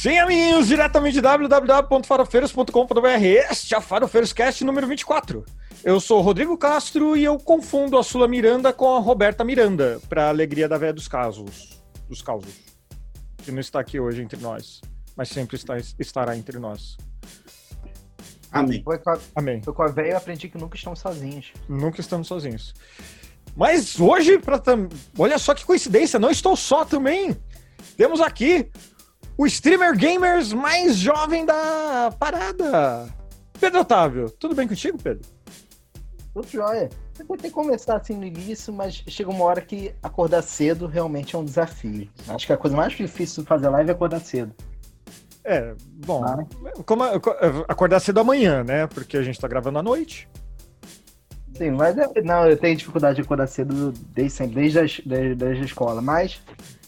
Sim, amiguinhos, diretamente de www.farofeiros.com.br. Este é a Farofeiros Cast número 24. Eu sou Rodrigo Castro e eu confundo a Sula Miranda com a Roberta Miranda, para alegria da véia dos casos, dos causos, que não está aqui hoje entre nós, mas sempre está, estará entre nós. Amém. Foi com a, Amém. foi com a véia eu aprendi que nunca estão sozinhos. Nunca estamos sozinhos. Mas hoje, pra tam... olha só que coincidência, não estou só também. Temos aqui o streamer gamers mais jovem da parada. Pedro Otávio, tudo bem contigo, Pedro? Tudo jóia. Eu tentei começar assim no início, mas chega uma hora que acordar cedo realmente é um desafio. Acho que a coisa mais difícil de fazer live é acordar cedo. É, bom, Ah. como acordar cedo amanhã, né? Porque a gente tá gravando à noite. Sim, mas é- não, eu tenho dificuldade de acordar cedo desde sempre, desde a, desde, desde a escola. Mas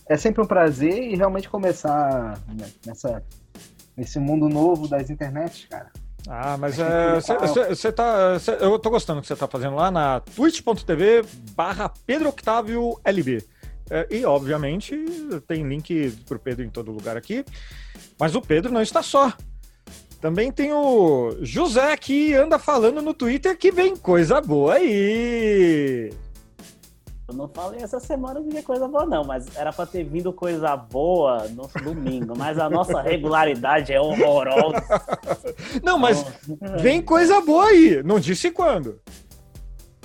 é sempre um prazer e realmente começar né, nessa, nesse mundo novo das internets, cara. Ah, mas você tá. cê- eu tô gostando do que você tá fazendo lá na twitch.tv barra Pedro Octávio LB. É, e, obviamente, tem link pro Pedro em todo lugar aqui. Mas o Pedro não está só. Também tem o José que anda falando no Twitter que vem coisa boa aí. Eu não falei essa semana que vinha coisa boa, não, mas era pra ter vindo coisa boa no domingo, mas a nossa regularidade é horrorosa. Não, mas Então, vem coisa boa aí. Não disse quando.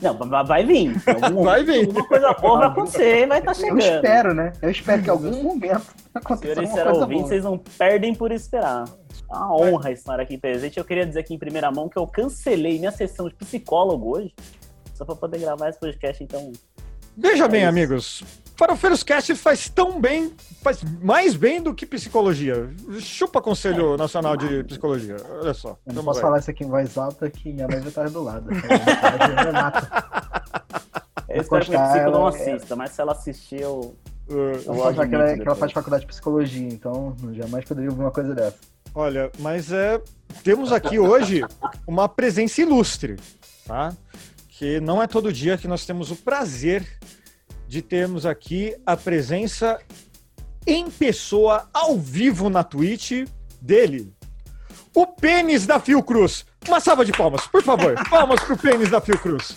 Não, vai- vai vir. Algum- Vai vir. Alguma coisa boa vai acontecer e vai estar Eu chegando. espero, né? Eu espero que em algum momento aconteça Senhores e alguma coisa ouvintes, boa. vocês não perdem por esperar. É uma honra estar aqui presente. Eu queria dizer aqui em primeira mão que eu cancelei minha sessão de psicólogo hoje, só pra poder gravar esse podcast, então. Veja É bem, isso. amigos. Farofeiros Cast faz tão bem, faz mais bem do que psicologia. Chupa Conselho Nacional de Psicologia. Olha só. Eu não posso falar isso aqui em voz alta que minha mãe vai estar do lado. Eu espero que minha psico não assista, mas se ela assistir, eu. Uh, Eu Ela fala que ela, que ela faz faculdade de psicologia, então jamais poderia ouvir uma coisa dessa. olha, mas é. Temos aqui hoje uma presença ilustre, tá? Que não é todo dia que nós temos o prazer de termos aqui a presença em pessoa, ao vivo na Twitch, dele. O pênis da Fiocruz. Uma salva de palmas, por favor. Palmas pro pênis da Fiocruz.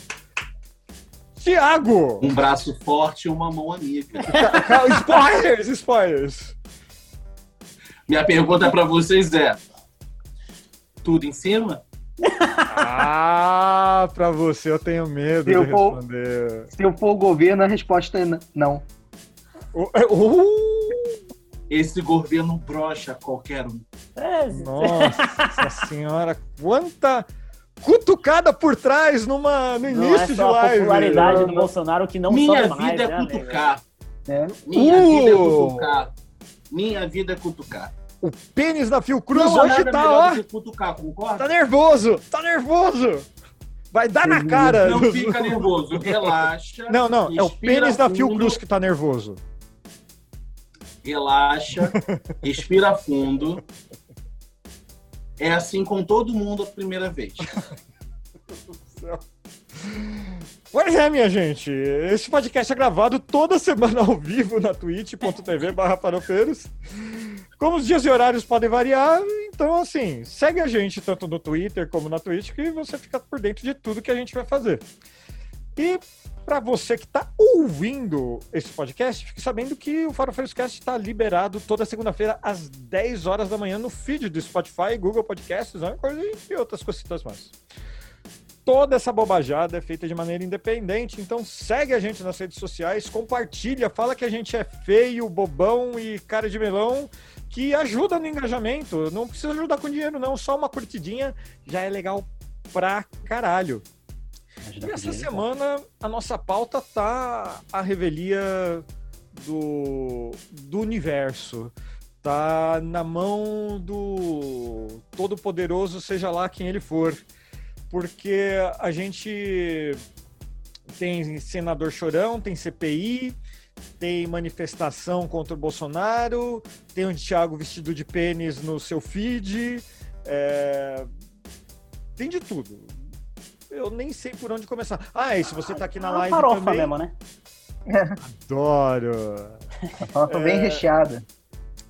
Tiago! Um braço forte e uma mão amiga. Spoilers, spoilers. Minha pergunta pra vocês é: tudo em cima? Ah, pra você eu tenho medo de Eu vou- responder. Se eu for o governo, a resposta é não. Uh, uh, Esse governo brocha qualquer um. É, nossa senhora, quanta cutucada por trás numa, no não é início de só a live. popularidade do Bolsonaro que não Minha mais, vida né, é amigo? cutucar. É. Minha Uh! vida é cutucar. Minha vida é cutucar. O pênis da Fiocruz Não hoje nada tá, ó, cutucar, tá nervoso, tá nervoso. Vai dar na cara. Não fica nervoso, relaxa. Não, não, é o pênis da Fiocruz que tá nervoso. Relaxa, respira fundo. É assim com todo mundo a primeira vez. Pois é, minha gente. Esse podcast é gravado toda semana ao vivo na twitch.tv barra farofeiros. Como os dias e horários podem variar, então assim, segue a gente tanto no Twitter como na Twitch que você fica por dentro de tudo que a gente vai fazer. E para você que está ouvindo esse podcast, fique sabendo que o Farofeiros Cast está liberado toda segunda-feira às 10 horas da manhã no feed do Spotify, Google Podcasts, e outras cositas mais toda essa bobajada é feita de maneira independente, então segue a gente nas redes sociais, compartilha, fala que a gente é feio, bobão e cara de melão, que ajuda no engajamento. Não precisa ajudar com dinheiro, não, só uma curtidinha já é legal pra caralho. E essa semana a nossa pauta tá a revelia do, do universo. Tá na mão do Todo-Poderoso, seja lá quem ele for porque a gente tem senador chorão, tem CPI, tem manifestação contra o Bolsonaro, tem o Thiago vestido de pênis no seu feed, é, tem de tudo. Eu nem sei por onde começar. Ah, e se você tá aqui na É live farofa também, mesmo, né? Adoro. Farofa bem É. recheada.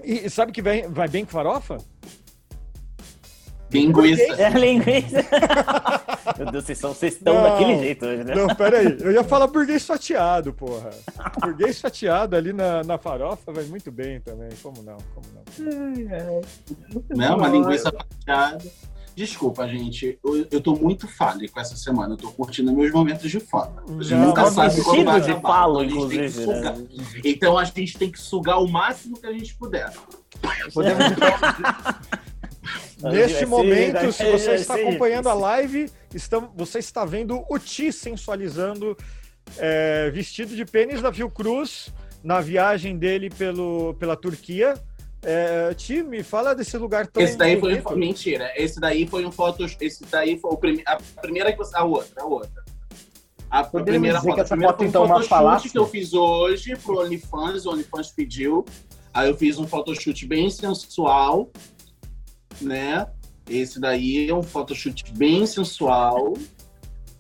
E e sabe que vai, vai bem com farofa? Linguiça. É linguiça. Meu Deus, vocês são- vocês estão Não. daquele jeito hoje, né? Não, peraí. Eu ia falar burguês fatiado, porra. Burguês fatiado ali na, na farofa vai muito bem também. Como não? Como não? né? Uma linguiça fatiada. Desculpa, gente. Eu, eu tô muito fálico essa semana. Eu tô curtindo meus momentos de fala. A gente Não, nunca sabe quando vai de falo, Então a gente tem que inclusive. sugar. Né? Então a gente tem que sugar o máximo que a gente puder. Podemos Neste ser- momento, vai se você vai está acompanhando a live, estamos, você está vendo o Ti sensualizando é, vestido de pênis da Fiocruz na viagem dele pelo, pela Turquia. É, Ti, me fala desse lugar tão Esse daí foi bonito. mentira. Esse daí foi um foto. Esse daí foi o prime... a primeira que você. A outra, a outra. A Podemos primeira dizer foto. que a essa primeira foto, foi um então, é uma falácia? que eu fiz hoje pro OnlyFans. O OnlyFans pediu. Aí eu fiz um photoshoot bem sensual, né? Esse daí é um photoshoot bem sensual,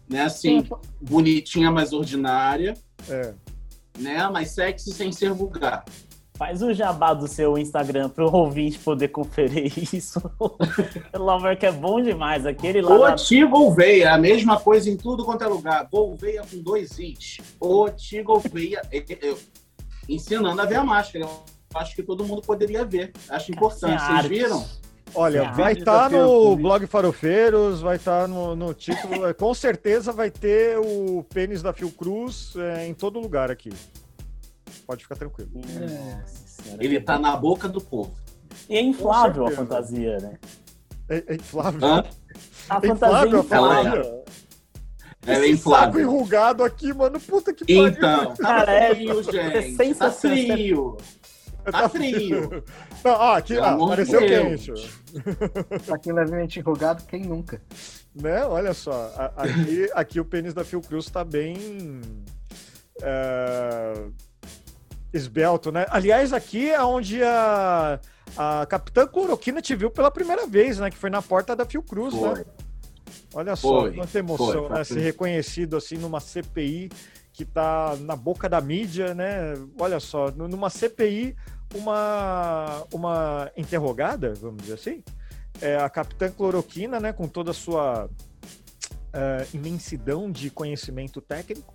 né? Assim, bonitinha, mas ordinária, É. né? Mas sexy sem ser vulgar. Faz o jabá do seu Instagram pro ouvinte poder conferir isso. Pelo amor que é bom demais. Aquele lá. Oti Gouveia, a mesma coisa em tudo quanto é lugar. Gouveia com dois is. Oti Gouveia. Eu- eu- Ensinando a ver a máscara. Eu acho que todo mundo poderia ver. Acho importante. Vocês viram? Olha, Ah, vai estar no público. blog Farofeiros, vai estar no, no título. é, Com certeza vai ter o pênis da Fiocruz é, em todo lugar aqui. Pode ficar tranquilo. Nossa Ele tá bom. na boca do povo. E é inflável a fantasia, né? É, é inflável. Hã? A É fantasia inflável a inflável. Ela é Esse saco inflável. enrugado aqui, mano. Puta que pariu. Então, tá Cara, é- frio, é gente. Tá frio. Tá frio. Não, ó, aqui, ó, amor de pareceu Deus. quente. Pra quem levemente enrugado, quem nunca? Né? Olha só, a- aqui, aqui o pênis da Fiocruz tá bem é, esbelto, né? Aliás, aqui é onde a, a Capitã Cloroquina te viu pela primeira vez, né? Que foi na porta da Fiocruz, né? Foi. Olha só, Foi, quanta emoção, foi, foi. né? Ser reconhecido assim numa CPI que tá na boca da mídia, né? Olha só, nu- numa CPI, uma, uma interrogada, vamos dizer assim, é a Capitã Cloroquina, né? Com toda a sua eh, imensidão de conhecimento técnico,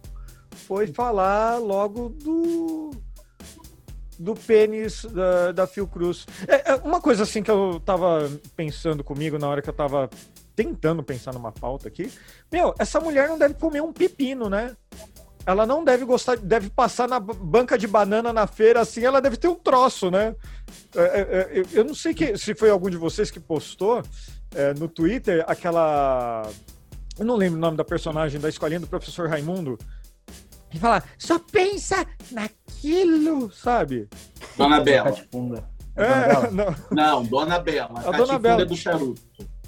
foi falar logo do do pênis da, da Fiocruz. É, é uma coisa assim que eu tava pensando comigo na hora que eu tava tentando pensar numa pauta aqui. Meu, essa mulher não deve comer um pepino, né? Ela não deve gostar, deve passar na banca de banana na feira assim, ela deve ter um troço, né? É, é, é, eu- não sei que, se foi algum de vocês que postou é, no Twitter aquela. Eu não lembro o nome da personagem da escolinha do professor Raimundo. E fala, só pensa naquilo, sabe? Dona Bela. É, não. Não, Dona Bela. A A Dona Dona Bela. do charuto.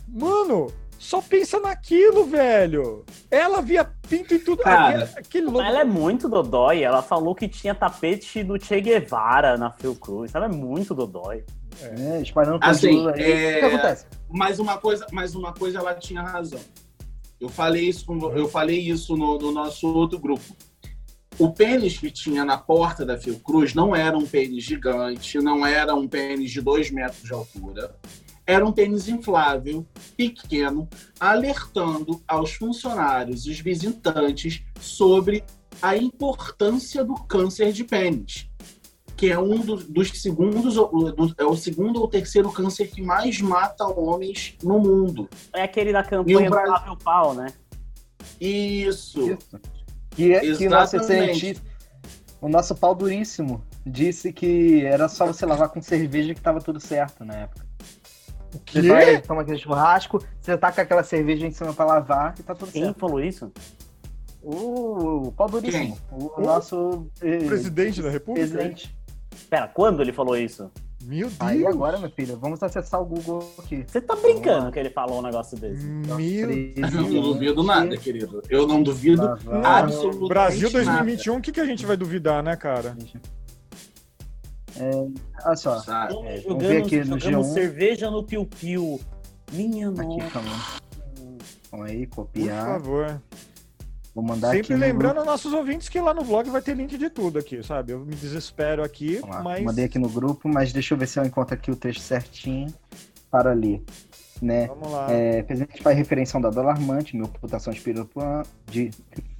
Mano, só pensa naquilo, velho. Ela via pinto em tudo. Cara, aquele, aquele louco. Ela é muito dodói. Ela falou que tinha tapete do Che Guevara na Fiocruz. Ela é muito dodói. É, espalhando Assim, aí. é- O que acontece? Mas uma coisa, mas uma coisa ela tinha razão. Eu falei isso, com- eu falei isso no, no nosso outro grupo. O pênis que tinha na porta da Fiocruz não era um pênis gigante, não era um pênis de dois metros de altura. Era um pênis inflável, pequeno, alertando aos funcionários e os visitantes sobre a importância do câncer de pênis, que é um dos, dos segundos, do- é o segundo ou terceiro câncer que mais mata homens no mundo. É aquele da E campanha o do Flávio Pau, né? Isso. Isso. Que, é, que o nosso Exatamente. cientista, o nosso pau duríssimo, disse que era só você lavar com cerveja que tava tudo certo na época. Você Quê? vai, toma aquele churrasco, você taca aquela cerveja em cima pra lavar e tá tudo Quem certo. falou isso? O, o pau duríssimo. O, O nosso eh, Presidente da República? presidente. Pera, quando ele falou isso? Meu Deus. Aí agora, meu filho, vamos acessar o Google aqui. Você tá brincando que ele falou um negócio desse? Meu Eu não duvido nada, querido. Eu não duvido Lavar- absolutamente Brasil nada. 2021, o que, que a gente vai duvidar, né, cara? Olha só, Sabe? É, vamos jogando ver aqui no jogando G1. cerveja no piu-piu. Minha aqui, nossa. calma. Calma aí, Por copiar. favor. Vou mandar aqui. Sempre no lembrando grupo. aos nossos ouvintes que lá no blog vai ter link de tudo aqui, sabe? Eu me desespero aqui, mas. Mandei aqui no grupo, mas deixa eu ver se eu encontro aqui o texto certinho para ler. Né? Vamos lá. É, presidente faz referência a um dado alarmante, mil ocultações por ano, de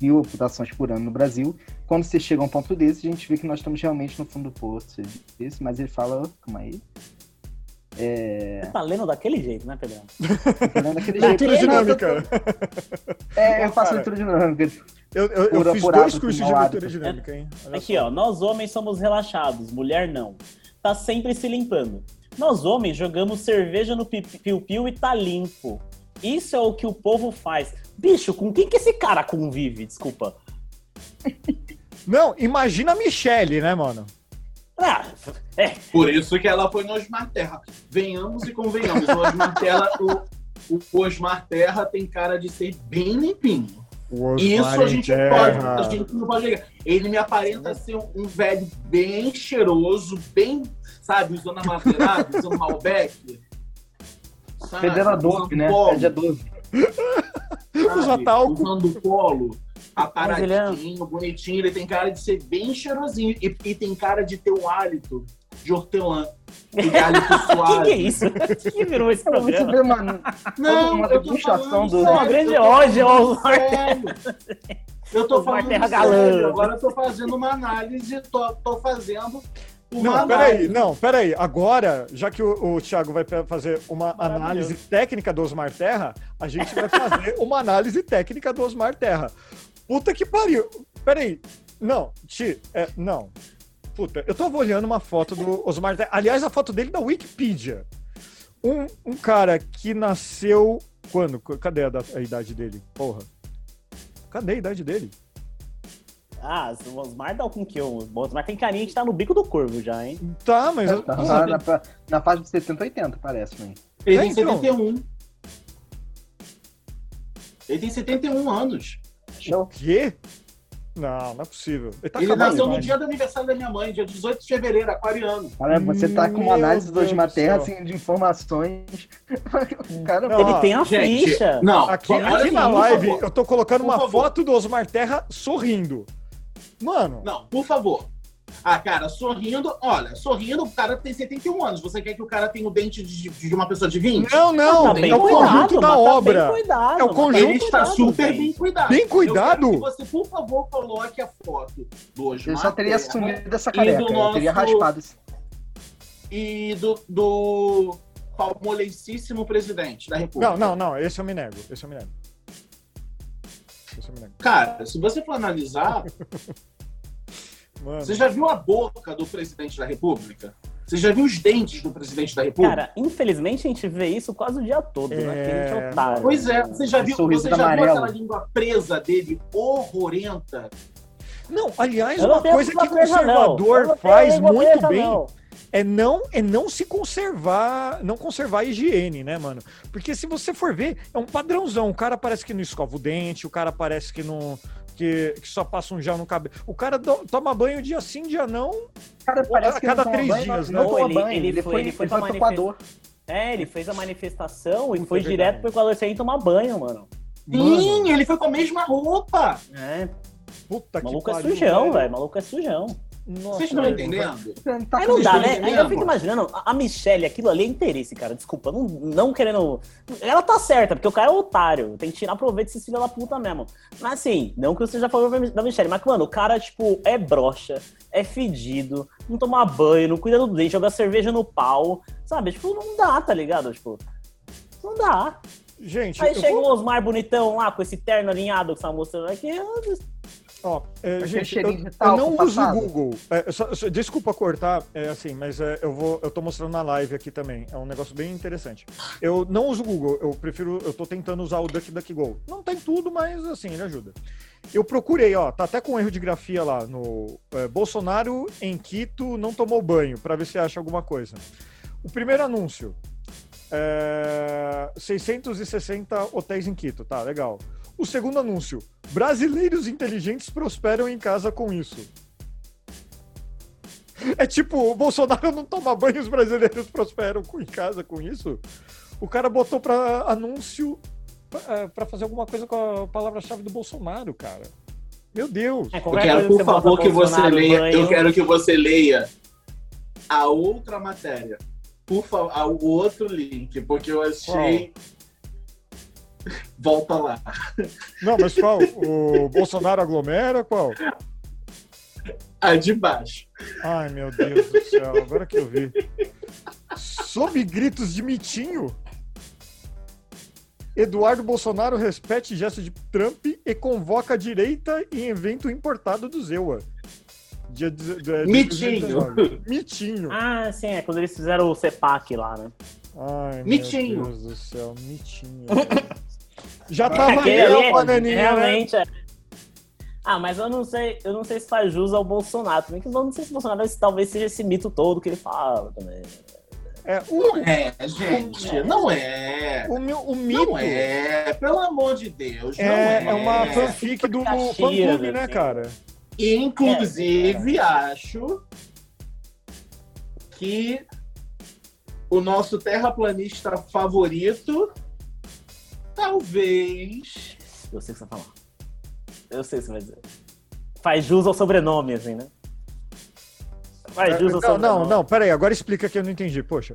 mil ocultações por ano no Brasil. Quando você chega a um ponto desse, a gente vê que nós estamos realmente no fundo do poço. Desse, mas ele fala, calma aí. É, Você tá lendo daquele jeito, né, Pedrão? tô lendo daquele jeito. leitura É, dinâmica. É, eu faço leitura dinâmica. Eu, eu, eu Por- fiz por dois cursos de leitura dinâmica, hein? Olha Aqui, só. ó, nós homens somos relaxados, mulher não. Tá sempre se limpando. Nós homens jogamos cerveja no pi- piu-piu e tá limpo. Isso é o que o povo faz. Bicho, com quem que esse cara convive? Desculpa. Não, imagina a Michelle, né, mano? Ah, é, Por isso que ela foi no Osmar Terra. Venhamos e convenhamos. O Osmar Terra, o, o Osmar Terra tem cara de ser bem limpinho. O Isso Osmar a gente, pode, a gente não pode ligar. Ele me aparenta ser um, um velho bem cheiroso, bem, sabe, usando amadeirado, usando Malbec. sabe, Fedendo a usando né? polo, Pede a sabe, Usa talco. Usando polo, ele é- aparadinho, bonitinho. Ele tem cara de ser bem cheirosinho. E, e tem cara de ter um hálito de hortelã. Aquele hálito que suave. que é isso? O que virou esse programa? vê, mano, Não, Uma eu tô falando do- sério, Uma grande eu tô ódio ao falando Osmar sério. Eu tô falando Terra sério, Galã. agora eu tô fazendo uma análise, tô, tô fazendo uma Não, peraí, não, peraí. Agora, já que o, o Thiago vai fazer uma análise técnica do Osmar Terra, a gente vai fazer uma análise técnica do Osmar Terra. Puta que pariu. Peraí. Não, Ti, é, não. Puta, eu tava olhando uma foto do Osmar Terra. Aliás, a foto dele da Wikipedia. Um, um cara que nasceu. Quando? Cadê a, a idade dele? Porra. Cadê a idade dele? Ah, o Osmar dá com que? O Osmar tem carinha que tá no bico do corvo já, hein? Tá, mas. eu- tá na, fa- na fase de 70, 80, parece, man. Ele É, tem então. 71. Ele tem 71 anos. Show. Quê? Não, não é possível. Ele tá ele nasceu no dia do aniversário da minha mãe, dia 18 de fevereiro, aquariano. Cara, você tá com uma análise do Deus do Terra, assim, de informações. O cara, Não, Ele ó, tem a Gente, ficha. não, Aqui, aqui na live, eu tô colocando Por uma favor. foto do Osmar Terra sorrindo. Mano, Não, por favor. Ah, cara, sorrindo, olha, sorrindo, o cara tem 71 anos. Você quer que o cara tenha o dente de, de uma pessoa de 20? não, não, Tá tem bem é o cuidado, conjunto da tá obra. Bem cuidado, É o mas conjunto- tá Ele bem está cuidado, super bem cuidado. Bem Eu cuidado? quero que você, por favor, coloque a foto do Osmar eu só teria assumido essa do careca. Eu teria nosso- raspado esse. e do, do palmolecíssimo presidente da República. Não, não, não, esse eu me nego. Esse eu me nego. Cara, se você for analisar, Mano, você já viu a boca do presidente da República? Você já viu os dentes do presidente da República? Cara, infelizmente a gente vê isso quase o dia todo, né? Que a gente é É. otário. pois é, você já Esse viu, sorriso você já viu aquela língua presa dele, horrorenta? Não, aliás, uma coisa que. Eu conservador faz muito bem não. É não é não se conservar, não conservar a higiene, né, mano? Porque se você for ver, é um padrãozão. O cara parece que não escova o dente, o cara parece que não que, que só passa um gel no cabelo. O cara do- toma banho dia sim, dia não. Cara, parece que cada três banho, dias, não né? toma Ele- banho. ele Ele foi- foi, ele ele foi foi Equador. É, ele fez a manifestação e foi é direto verdade. pro Equador sem tomar banho, mano. Sim, ele foi com a mesma roupa. É, Puta o maluco é pariu, sujão, velho. O maluco é sujão. Nossa, Vocês estão entendendo? Tá Aí não dá, né? Aí eu fico imaginando, a Michelle, aquilo ali é interesse, cara. Desculpa, não, não querendo. Ela tá certa, porque o cara é otário. Tem que tirar proveito desses filhos da puta mesmo. Mas assim, não que seja a favor da Michelle, mas, mano, o cara, tipo, é broxa, é fedido, não toma banho, não cuida do dente, joga cerveja no pau. Sabe? Tipo, não dá, tá ligado? Tipo. Não dá. Gente, Aí chega vou- o Osmar bonitão lá, com esse terno alinhado que você tá mostrando aqui. Ó, é, gente, eu, eu não uso o. Google. É, só- só- desculpa cortar, é assim, mas é, eu vou, eu tô mostrando na live aqui também. É um negócio bem interessante. Eu não uso o Google, eu prefiro, eu tô tentando usar o DuckDuckGo. Não tem tudo, mas assim, ele ajuda. Eu procurei, ó, tá até com erro de grafia lá no é, Bolsonaro em Quito não tomou banho, pra ver se acha alguma coisa. O primeiro anúncio. É, 660 hotéis em Quito, tá, legal. O segundo anúncio: brasileiros inteligentes prosperam em casa com isso. É tipo, o Bolsonaro não toma banho, os brasileiros prosperam com- em casa com isso. O cara botou pra anúncio pra, pra fazer alguma coisa com a palavra-chave do Bolsonaro, cara. Meu Deus. É, Eu quero, por favor, que você leia. banho. Eu quero que você leia a outra matéria. Por favor, o outro link, porque eu achei. Volta lá. Não, mas qual? O Bolsonaro aglomera? Qual? A de baixo. Ai, meu Deus do céu, agora que eu vi. Sob gritos de mitinho, Eduardo Bolsonaro repete gesto de Trump e convoca a direita em evento importado do Zewa. Dia de- de- de- Mitinho. 2019. Mitinho. Ah, sim, é quando eles fizeram o CEPAC lá, né? Ai, Mitinho. meu Deus do céu, mitinho. Já tava Aquele ali a bananinha, né? realmente é. Ah, mas eu não sei, eu não sei se faz jus ao Bolsonaro também, que eu não sei se o Bolsonaro talvez seja esse mito todo que ele fala também. É, Não o, é, gente. Não é. o, meu, o mito Não é. Pelo amor de Deus. Não é, é. é uma fanfic do fã-clube, né, assim. cara? Inclusive, acho que o nosso terraplanista favorito talvez. Eu sei o que você vai falar. Eu sei o que você vai dizer. Faz jus ao sobrenome, assim, né? Faz jus ao Não, não, sobrenome. não, peraí, agora explica que eu não entendi, poxa.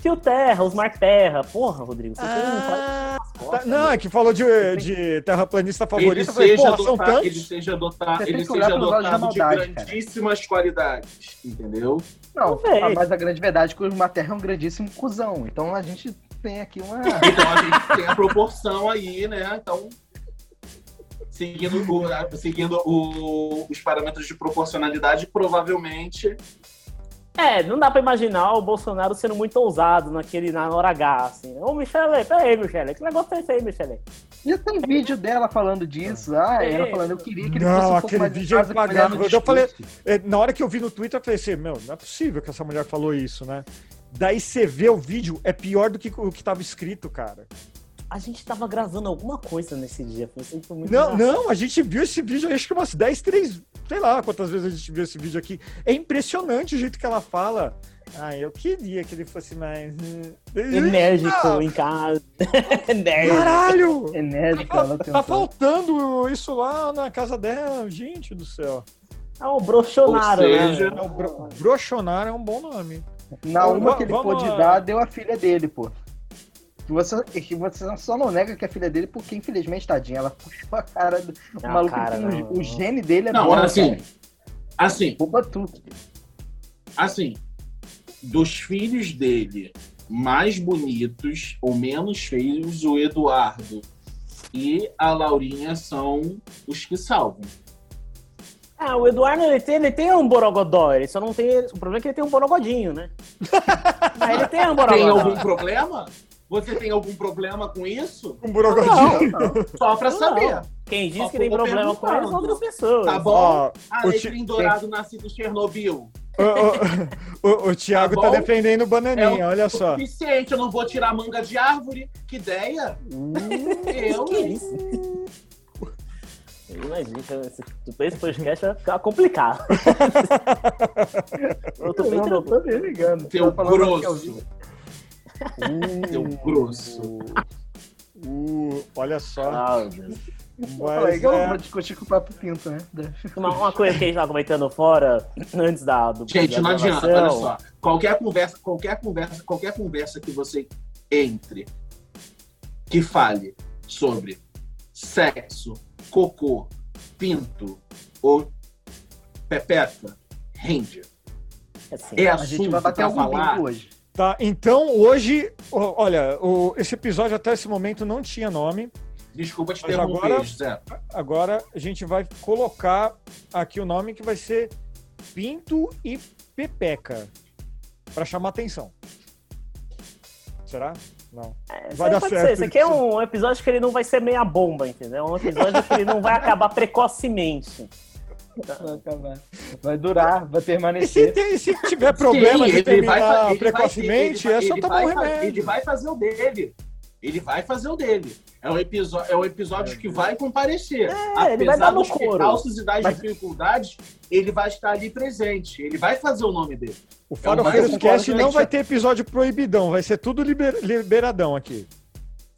Tio Terra, os Mark Terra. Porra, Rodrigo, você Ah, tem um Tá, não, é que falou de, de terraplanista Ele favorito, falei, seja, porra, ele seja Você tem ele seja adotado de maldade, cara. grandíssimas qualidades, entendeu? Não, mas a grande verdade é que o Materra é um grandíssimo cuzão. Então a gente tem aqui uma. Então a gente tem a proporção aí, né? Então, seguindo, o- seguindo o- os parâmetros de proporcionalidade, provavelmente É, não dá pra imaginar o Bolsonaro sendo muito ousado naquele, na hora H, assim. Ô, Michele, peraí, Michele, que negócio é esse aí, Michele? Já tem vídeo dela falando disso. Ah, ela falando, eu queria que ele Não, fosse um pouco aquele vídeo é impagável. Eu falei-. É, Na hora que eu vi no Twitter, eu falei assim, meu, não é possível que essa mulher falou isso, né? Daí você vê o vídeo, é pior do que o que tava escrito, cara. A gente tava gravando alguma coisa nesse dia. Foi muito Não, engraçado. não, a gente viu esse vídeo, acho que umas 10, 3, sei lá quantas vezes a gente viu esse vídeo aqui. É impressionante o jeito que ela fala. Ah, eu queria que ele fosse mais. hum, Enérgico Ah, em casa. Enérgico. Caralho! Enérgica, ela Tá tentou. faltando isso lá na casa dela, gente do céu. É o brochonaro, seja, né? É o bro... Brochonar é um bom nome. Na uma que ele vamos pôde dar, deu a filha dele, pô. Que você, que você só não nega que é filha dele, porque infelizmente, tadinha, ela puxou a cara do o Não, maluco. cara, não, o, o não. gene dele é Não, bom, assim, cara. assim, Poupa tudo. assim, dos filhos dele mais bonitos ou menos feios, o Eduardo e a Laurinha são os que salvam. Ah, o Eduardo, ele tem, ele tem um borogodó, ele só não tem... O problema é que ele tem um borogodinho, né? Mas ele tem um Tem borogodó. algum problema? Você tem algum problema com isso? Um borogodinho. Não, não. Só pra Não. saber. Quem diz Só que tem problema com ele são outras pessoas. Tá bom? Ó, A o letrinha dourado nascido em Chernobyl. o, o, o Thiago Tá tá, defendendo o bananinha, É o olha só. suficiente, eu não vou tirar manga de árvore. Que ideia? Eu, que isso? Imagina, esse, esse podcast vai ficar complicado. eu tô não, tô me ligando. É o grosso. vídeo. Seu grosso. Uh, olha só. Ah, aí, Mas, que eu é, vou discutir com o Papo Pinto, né? Uma, uma coisa que a gente tava comentando fora, antes da, do Gente, não adianta, olha só. Qualquer conversa, qualquer conversa, qualquer conversa que você entre que fale sobre sexo, cocô, pinto ou pepeca, rende. Assim, É A gente assunto vai bater algum falar. hoje. tá, então hoje, olha, o- esse episódio até esse momento não tinha nome. Desculpa te interromper, agora- José. Agora a gente vai colocar aqui o nome que vai ser Pinto e Pepeca. Pra chamar atenção. Será? Não. é, isso vai dar pode certo ser. Isso aqui é um episódio que ele não vai ser meia bomba, entendeu? É um episódio que ele não vai acabar precocemente. Vai acabar. Vai durar, vai E se, permanecer. se tiver problema Sim, de ele vai terminar vai- precocemente, ele vai- é só tomar um remédio. Ele vai fazer o dele. Ele vai fazer o dele. É um episódio, é um episódio que vai comparecer. É, ele vai dar no dos couro. percalços e das Mas- dificuldades, ele vai estar ali presente. Ele vai fazer o nome dele. O Farofeiros um Cast não vai ter episódio proibidão, vai ser tudo liber- liberadão aqui.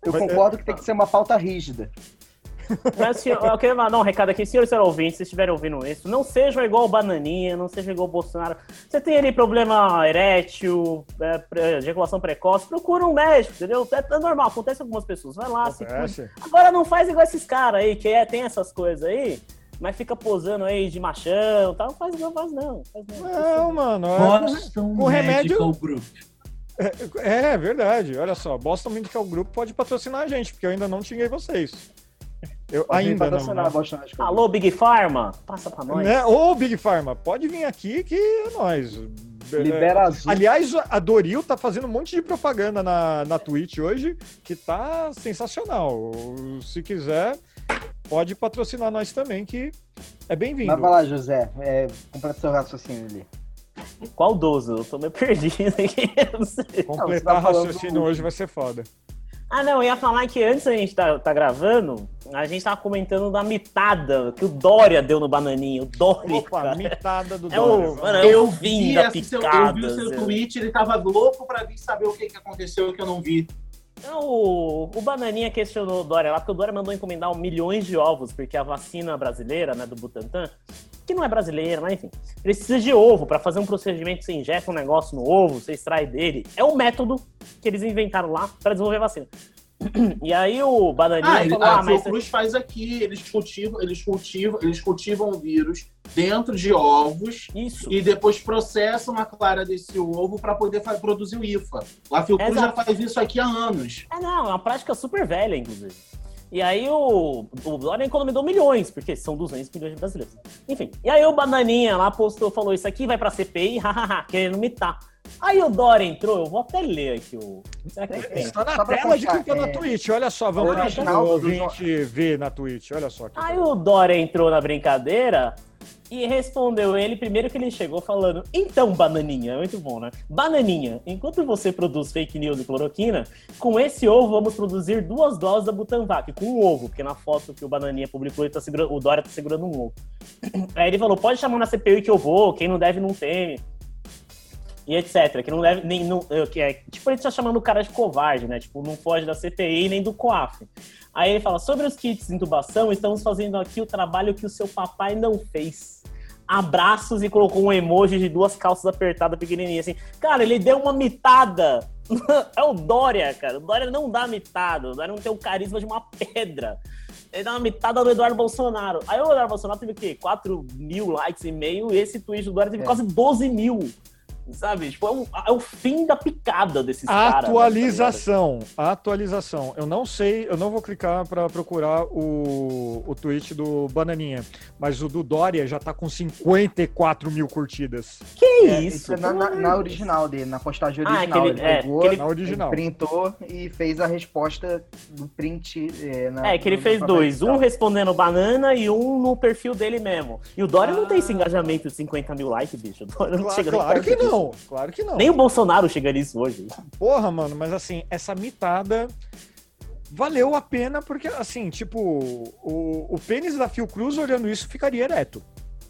Eu Vai- concordo que tem que ser uma pauta rígida. Mas assim, eu queria mandar um recado aqui, senhores e ouvintes, se estiverem ouvindo isso, não sejam igual o Bananinha, não sejam igual o Bolsonaro. Você tem ali problema erétil, é, ejaculação precoce, procura um médico, entendeu? É, é normal, acontece com algumas pessoas. Vai lá, se cuida. Agora não faz igual esses caras aí, que é, tem essas coisas aí, mas fica posando aí de machão e tal. Não faz não, faz não. Faz não. Não, mano. é- Boston com remédio- Medical Group. É, verdade. Olha só, Boston Medical Group pode patrocinar a gente, porque eu ainda não xinguei vocês. Eu ainda não. Né? Alô, Big Pharma, passa pra nós. Né? Ô, Big Pharma, pode vir aqui que é nós. Libera azul. Aliás, a Doril tá fazendo um monte de propaganda na, na Twitch hoje, que tá sensacional. Se quiser, pode patrocinar nós também, que é bem-vindo. Vai lá, José. É, completa seu raciocínio ali. Qual 12? Eu tô meio perdido aqui. eu não Completar tá raciocínio hoje vai ser foda. Ah, não, eu ia falar que antes a gente tá, tá gravando, a gente tava comentando da mitada que o Dória deu no bananinho. O Dória, Opa, cara. mitada do É o, Dória. mano, o Eu fim vi, da esse seu, eu picada. vi o seu tweet, ele tava louco pra vir saber o que, que aconteceu que eu não vi. Não, o, o Bananinha questionou o Dória lá, porque o Dória mandou encomendar um milhões de ovos, porque a vacina brasileira, né, do Butantan, que não é brasileira, mas enfim, precisa de ovo para fazer um procedimento, você injeta um negócio no ovo, você extrai dele. É o método que eles inventaram lá para desenvolver a vacina. E aí o Bananinha Ah, falou, a ah, mas... Fiocruz faz aqui, eles cultivam, eles cultivam, eles cultivam o vírus dentro de ovos Isso. e depois processam a clara desse ovo para poder produzir o IFA. A Fiocruz já faz isso aqui há anos. É, não, é uma prática super velha, inclusive. E aí o, o Dória encomendou milhões, porque são 200 milhões de brasileiros. Enfim, e aí o Bananinha lá postou, falou, isso aqui vai pra CPI, hahaha, querendo mitar. Aí o Dória entrou, eu vou até ler aqui o... Será que tem? Está na tela de quem tá na Twitch. Olha só, vamos lá original o ouvinte ver na Twitch. Olha só. aqui. Aí o Dória entrou na brincadeira e respondeu ele, primeiro que ele chegou falando, então, Bananinha, é muito bom, né? Bananinha, enquanto você produz fake news e cloroquina, com esse ovo vamos produzir duas doses da Butanvac, com um ovo, porque na foto que o Bananinha publicou, ele tá segurando, o Dória tá segurando um ovo. Aí ele falou, pode chamar na CPI que eu vou, quem não deve não teme. E etc. Que não deve. Nem, não, que é, tipo, ele tá chamando o cara de covarde, né? Tipo, não foge da CPI nem do COAF. Aí ele fala: sobre os kits de intubação, estamos fazendo aqui o trabalho que o seu papai não fez. Abraços e colocou um emoji de duas calças apertadas pequenininhas assim. Cara, ele deu uma mitada. é o Dória, cara. O Dória não dá mitada. O Dória não tem o carisma de uma pedra. Ele dá uma mitada no Eduardo Bolsonaro. Aí o Eduardo Bolsonaro teve o quê? 4 mil likes e meio. E esse tweet do Dória teve É. quase 12 mil. Sabe? Tipo, é, um- é o fim da picada desses caras. né, tá? Atualização, atualização. Eu não sei, eu não vou clicar para procurar o, o tweet do Bananinha, mas o do Dória já tá com 54 mil curtidas. Que É, isso? é na, na- na original dele, na postagem Ah, original. aquele- ele é, pegou, aquele- Na original. printou e fez a resposta do print. É, na- É, que ele fez dois. Um respondendo banana e um no perfil dele mesmo. E o Dória não tem esse Ah. engajamento de 50 mil likes, bicho. O Dória não Claro, chega claro que disso. Não, claro que não. Nem o Bolsonaro chega nisso hoje. Porra, mano, mas assim, essa mitada valeu a pena porque, assim, tipo, o, o pênis da Fiocruz olhando isso ficaria ereto.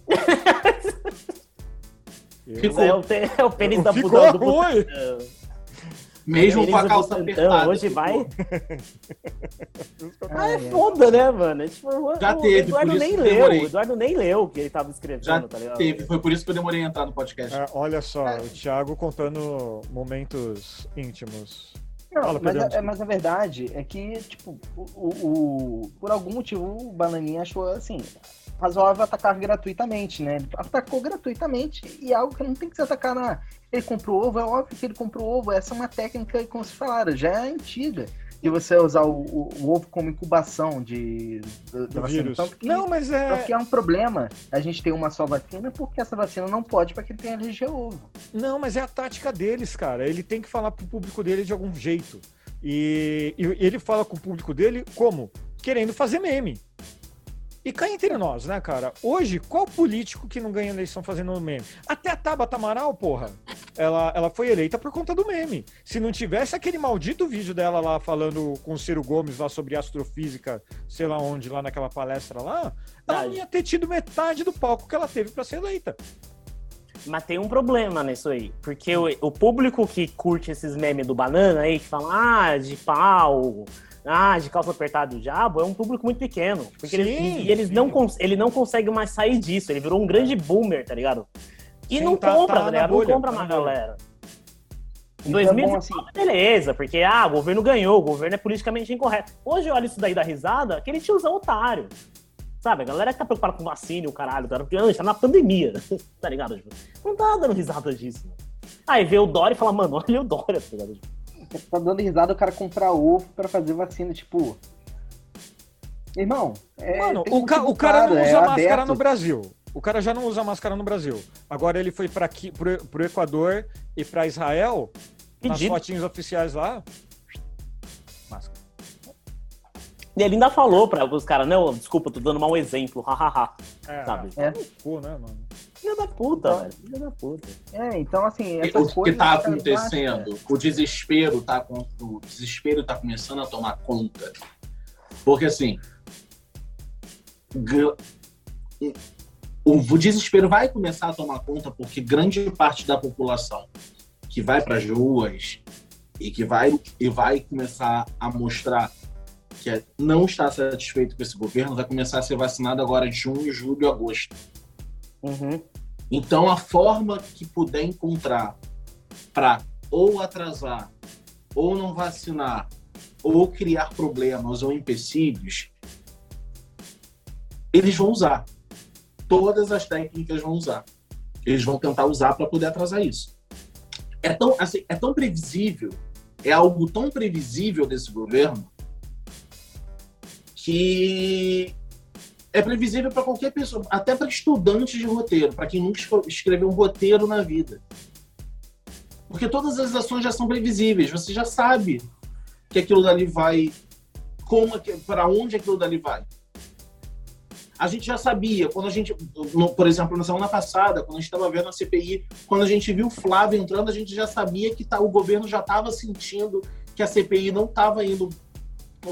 Eu- Ficou. É o, é o pênis da Ficou do ruim. Mesmo com a calça Butantan, apertada. Hoje ficou. vai. Ah, é É, é. foda, né, mano? É Tipo, o- Já o teve, Eduardo por isso nem que leu. demorei. O Eduardo nem leu o que ele tava escrevendo, Já tá ligado? Teve, foi por isso que eu demorei a entrar no podcast. É, olha só, o Thiago contando momentos íntimos. Não, Fala, mas, a, mas a verdade é que, tipo, o, o- o- por algum motivo o Bananinha achou assim. Razoável atacar gratuitamente, né? Ele atacou gratuitamente e é algo que não tem que se atacar na. Ele comprou ovo, é óbvio que ele comprou ovo. Essa é uma técnica, como se falaram, já é antiga. De você usar o, o- o ovo como incubação de, do, Do vírus. Tanto que- Não, mas é. Porque é um problema a gente ter uma só vacina, porque essa vacina não pode para quem tem alergia ao ovo. Não, mas é a tática deles, cara. Ele tem que falar pro público dele de algum jeito. E, e ele fala com o público dele como? Querendo fazer meme. E cá entre nós, né, cara? Hoje, qual político que não ganha eleição fazendo meme? Até a Tabata Amaral, porra. Ela, ela foi eleita por conta do meme. Se não tivesse aquele maldito vídeo dela lá falando com o Ciro Gomes lá sobre astrofísica, sei lá onde, lá naquela palestra lá, ela Verdade. ia ter tido metade do palco que ela teve pra ser eleita. Mas tem um problema nisso aí. Porque o, o público que curte esses memes do banana aí, que fala, ah, de pau, ah, de calça apertada do diabo, é um público muito pequeno. Porque eles, Sim, e eles sim. não, ele não consegue mais sair disso. Ele virou um grande boomer, tá ligado? E Sim, não tá- compra, tá tá, ligado? bolha, não compra tá mais galera. Em Então é bom, 2019, beleza, porque ah, o governo ganhou, o governo é politicamente incorreto. Hoje eu olho isso daí da risada, aquele tiozão otário. Sabe, a galera que tá preocupada com vacina e o caralho, cara, porque ah, a gente tá na pandemia, tá ligado? Tipo, não tá dando risada disso. Mano. Aí vê o Dória e fala, mano, olha o Dória, tá ligado? Tipo, Tá dando risada o cara comprar ovo pra fazer vacina, tipo. Irmão, é, Mano, o, ca- o cara não claro, usa é máscara aberto. no Brasil. O cara já não usa máscara no Brasil. Agora ele foi para aqui, pro, pro Equador e para Israel, nas Pedido. fotinhos oficiais lá. Máscara. E ele ainda falou pra os caras, não, desculpa, tô dando mau exemplo, hahaha. É, Sabe? é. Cu, né, mano? Filha da puta. Filha da puta. É, então assim, O que está acontecendo? O desespero tá com- o desespero tá começando a tomar conta. Porque assim, o o desespero vai começar a tomar conta porque grande parte da população que vai para as ruas e que vai e vai começar a mostrar que é- não está satisfeito com esse governo vai começar a ser vacinado agora em junho, julho, agosto. Uhum. Então, a forma que puder encontrar para ou atrasar, ou não vacinar, ou criar problemas ou empecilhos, eles vão usar. Todas as técnicas vão usar. Eles vão tentar usar para poder atrasar isso. É tão, assim, é tão previsível, é algo tão previsível desse governo que é previsível para qualquer pessoa, até para estudantes de roteiro, para quem nunca escreveu um roteiro na vida. Porque todas as ações já são previsíveis, você já sabe que aquilo dali vai, como, para onde aquilo dali vai. A gente já sabia, quando a gente, no- por exemplo, na semana passada, quando a gente estava vendo a CPI, quando a gente viu o Flávio entrando, a gente já sabia que tá, o governo já estava sentindo que a CPI não estava indo,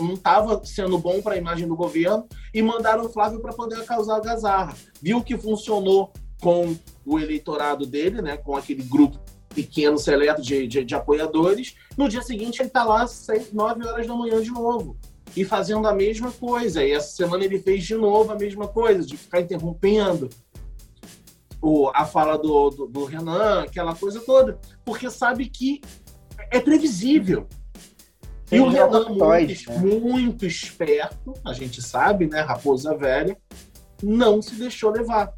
não estava sendo bom para a imagem do governo e mandaram o Flávio para poder causar gazarra. Viu que funcionou com o eleitorado dele, né, com aquele grupo pequeno, seleto de, de, de apoiadores. No dia seguinte, ele está lá às 6, 9 horas da manhã de novo. E fazendo a mesma coisa. E essa semana ele fez de novo a mesma coisa, de ficar interrompendo o, a fala do, do, do Renan, aquela coisa toda. Porque sabe que é previsível. E o Renan, muito, muito esperto, a gente sabe, né? Raposa velha, não se deixou levar.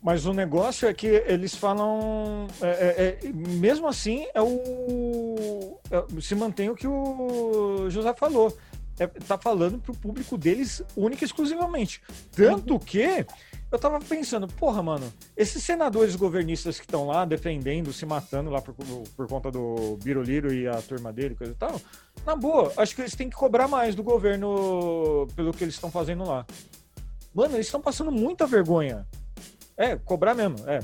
Mas o negócio é que eles falam. é, é, é, mesmo assim, é o. é- se mantém o que o José falou. É, tá falando pro público deles única e exclusivamente. Tanto que eu tava pensando, porra, mano, esses senadores governistas que estão lá defendendo, se matando lá por, por conta do Biroliro e a turma dele, coisa e tal, na boa, acho que eles têm que cobrar mais do governo pelo que eles estão fazendo lá. Mano, eles estão passando muita vergonha. É, cobrar mesmo, é.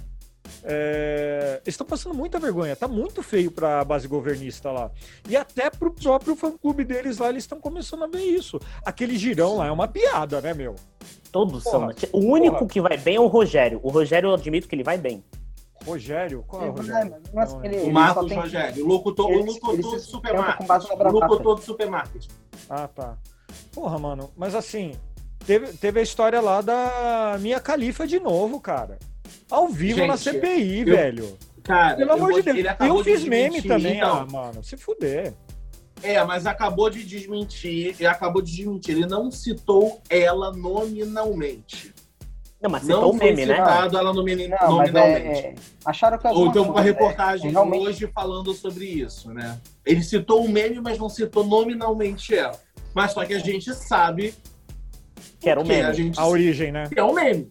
É, estão passando muita vergonha, tá muito feio pra base governista lá. E até pro próprio fã-clube deles lá, eles estão começando a ver isso. Aquele girão lá é uma piada, né, meu? Todos Porra, são. O único porra. que vai bem é o Rogério. O Rogério, eu admito que ele vai bem. Rogério? Qual é o Rogério? ele-. O Marcos tem- Rogério, o locutor, ele- o locutor ele do supermarket. na O locutor do supermarket. Ah, tá. Porra, mano, mas assim, teve, teve a história lá da minha califa de novo, cara. Ao vivo na Gente, CPI, eu- velho. Cara, Pelo eu amor vou- de Deus. Eu de fiz meme desmentir, também, então. ah, mano. Se fuder. É, mas acabou de desmentir, ele acabou de desmentir. Ele não citou ela nominalmente. Não, mas Não citou o foi meme, né? citado ela nomina- Não, mas nominalmente. é, é, acharam que Ou então uma coisa, reportagem é, realmente- hoje falando sobre isso, né? Ele citou o meme, mas não citou nominalmente ela. Mas só que a gente sabe Que era o que a meme. gente A origem, né? que é o meme.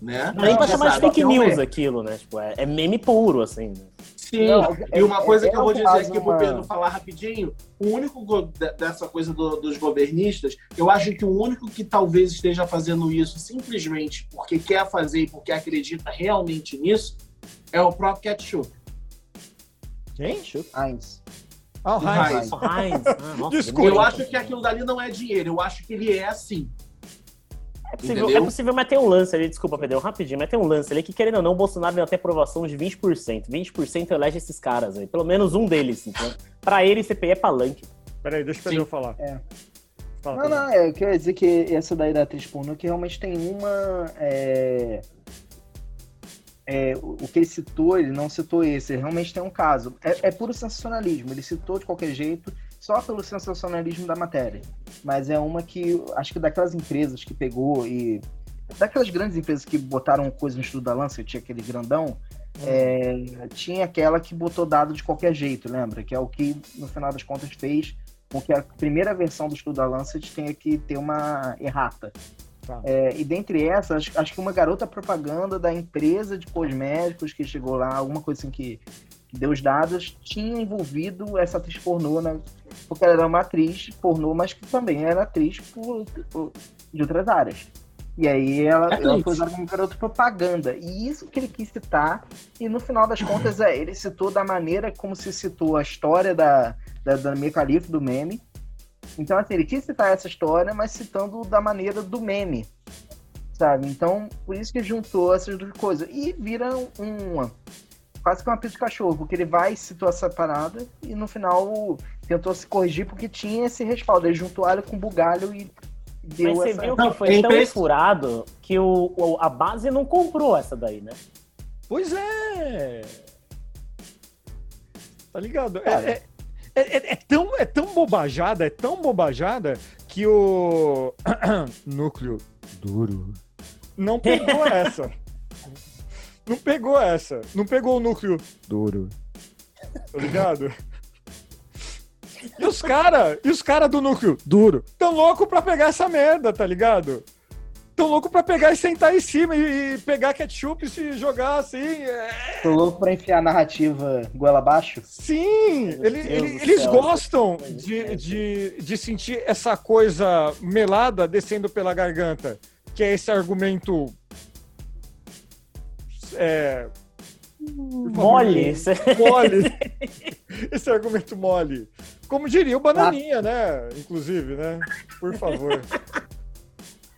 Né? Não, nem pra A gente chamar de fake que é o news meme. aquilo, né? Tipo, é, é meme puro, assim. né? Sim, Não, e uma é- coisa é que eu vou dizer aqui pro uma- Pedro falar rapidinho, o único dessa coisa do- dos governistas, eu acho que o único que talvez esteja fazendo isso simplesmente porque quer fazer e porque acredita realmente nisso é o próprio ketchup. Quem? Heinz. Ah, o Heinz. Heinz. Heinz. Ah, nossa, Desculpa. Eu acho que aquilo dali não é dinheiro, eu acho que ele é assim. É possível, é possível, mas tem um lance ali, desculpa, Pedro, rapidinho, mas tem um lance ali que, querendo ou não, o Bolsonaro deu até aprovação de 20%. 20% elege esses caras aí, pelo menos um deles, então. Pra ele, CPI é palanque. Peraí, deixa o. Pedro falar. É. Fala, Não, não, é, eu queria dizer que essa daí da atriz pornô, que realmente tem uma. É, é, o o que ele citou, ele não citou esse, ele realmente tem um caso. É, é puro sensacionalismo, ele citou de qualquer jeito, só pelo sensacionalismo da matéria. Mas é uma que, acho que daquelas empresas que pegou e. Daquelas grandes empresas que botaram coisa no estudo da Lancet, tinha aquele grandão, é, tinha aquela que botou dado de qualquer jeito, lembra? Que é o que, no final das contas, fez com que a primeira versão do estudo da Lancet tenha que ter uma errata. Tá. É, e dentre essas, acho, acho que uma garota propaganda da empresa de cosméticos que chegou lá, alguma coisa assim que, que deu os dados, tinha envolvido essa atriz pornô, né? porque ela era uma atriz pornô, mas que também era atriz por- por- de outras áreas. E aí ela, ela Atriz. foi usada como garota propaganda. E isso que ele quis citar, e no final das contas, é, ele citou da maneira como se citou a história da, da, da Mia Khalifa, do meme. Então, assim, ele quis citar essa história, mas citando da maneira do meme, sabe? Então, por isso que juntou essas duas coisas. E vira um, quase que uma pista de cachorro, porque ele vai e citou essa parada e no final tentou se corrigir porque tinha esse respaldo. Ele juntou alho com bugalho e deu Mas você essa... viu que foi tão furado que o, o- a base não comprou essa daí, né? Pois é. Tá ligado? É, é- é- é- é tão, é tão bobajada, é tão bobajada que o núcleo duro não pegou essa. Não pegou essa. Não pegou o núcleo duro. Tá ligado? E os cara, e os cara do núcleo duro, tão louco pra pegar essa merda, tá ligado? Tão louco pra pegar e sentar em cima e, e pegar ketchup e se jogar assim. é- Tô louco pra enfiar a narrativa goela abaixo. Sim, ele- ele- eles céu, gostam de, de, de sentir essa coisa melada descendo pela garganta, que é esse argumento. É, favor, Mole. mole. Esse argumento mole. Como diria o Bananinha, né? Inclusive, né? Por favor.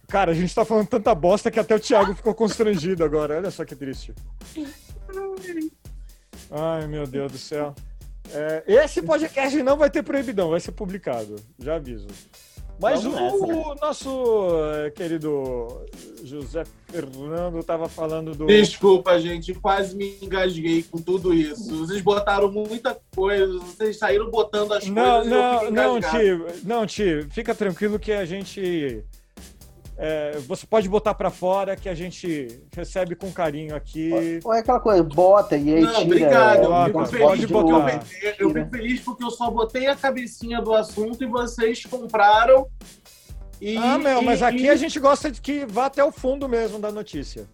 Cara, a gente tá falando tanta bosta que até o Thiago ficou constrangido agora. Olha só que triste. Ai, meu Deus do céu. É, esse podcast não vai ter proibidão, vai ser publicado. Já aviso. Mas o, nessa, nosso é, querido José Fernando tava falando do. Desculpa, gente, quase me engasguei com tudo isso. Vocês botaram muita coisa, vocês saíram botando as Não, coisas e eu não, não. Ti, não, Ti, fica tranquilo que a gente. É, você pode botar pra fora que a gente recebe com carinho aqui. Ou é aquela coisa, bota e aí Não, tira. obrigado. é, Eu fico pode feliz porque botar. eu, eu fico feliz porque eu só botei a cabecinha do assunto e vocês compraram. E, Ah, meu, mas e- aqui e- a gente gosta de que vá até o fundo mesmo da notícia.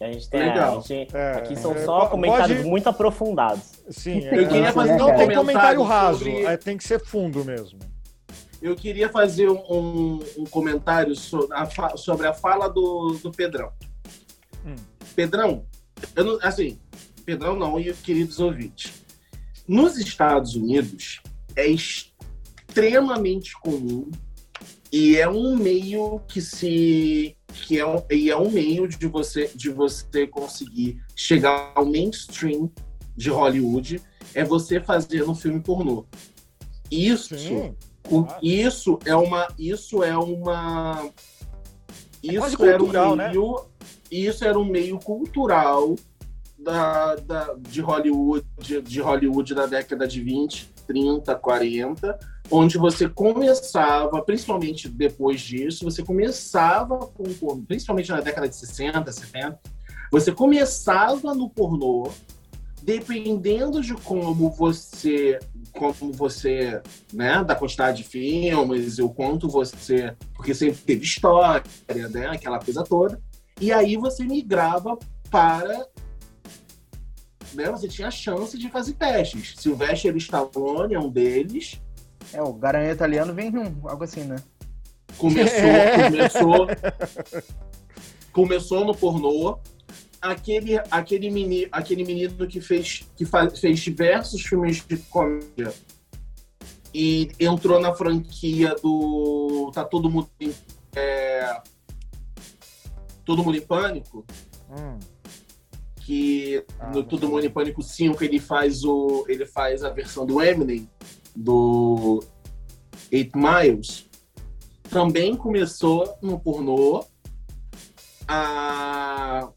A gente tem. Legal. a gente- É, aqui são é, só comentários pode- muito aprofundados. Sim, Eu é, queria fazer não tem comentário comentário raso, sobre- é, tem que ser fundo mesmo. Eu queria fazer um, um comentário so- a sobre a fala do, do Pedrão. Hum. Pedrão, eu não- assim, Pedrão não, e queridos ouvintes. Nos Estados Unidos, é extremamente comum e é um meio que se que é um, e é um meio de você de você conseguir chegar ao mainstream de Hollywood é você fazer um filme pornô. Isso Sim. O-. Isso é uma. Isso é uma. É Isso era cultural, um né? meio. Isso era um meio cultural da, da, de Hollywood, de, de Hollywood da década de 20, 30, 40, onde você começava, principalmente depois disso, você começava com o pornô, principalmente na década de 60, 70, você começava no pornô, dependendo de como você como você, né, da quantidade de filmes, e o quanto você, porque sempre teve história, né, aquela coisa toda, e aí você migrava para, né, você tinha a chance de fazer testes. Sylvester Stallone é um deles, É, o garanhão italiano vem um, algo assim, né? começou, É. começou, começou no pornô. Aquele, aquele, meni, aquele menino que fez, que fa- fez diversos filmes de comédia e entrou na franquia do Tá Todo Mundo em, é, Todo Mundo em Pânico, Hum. que Ah, no Todo. Mundo em Pânico 5 ele faz, o, ele faz a versão do Eminem, do Eight Miles, também começou no pornô. A,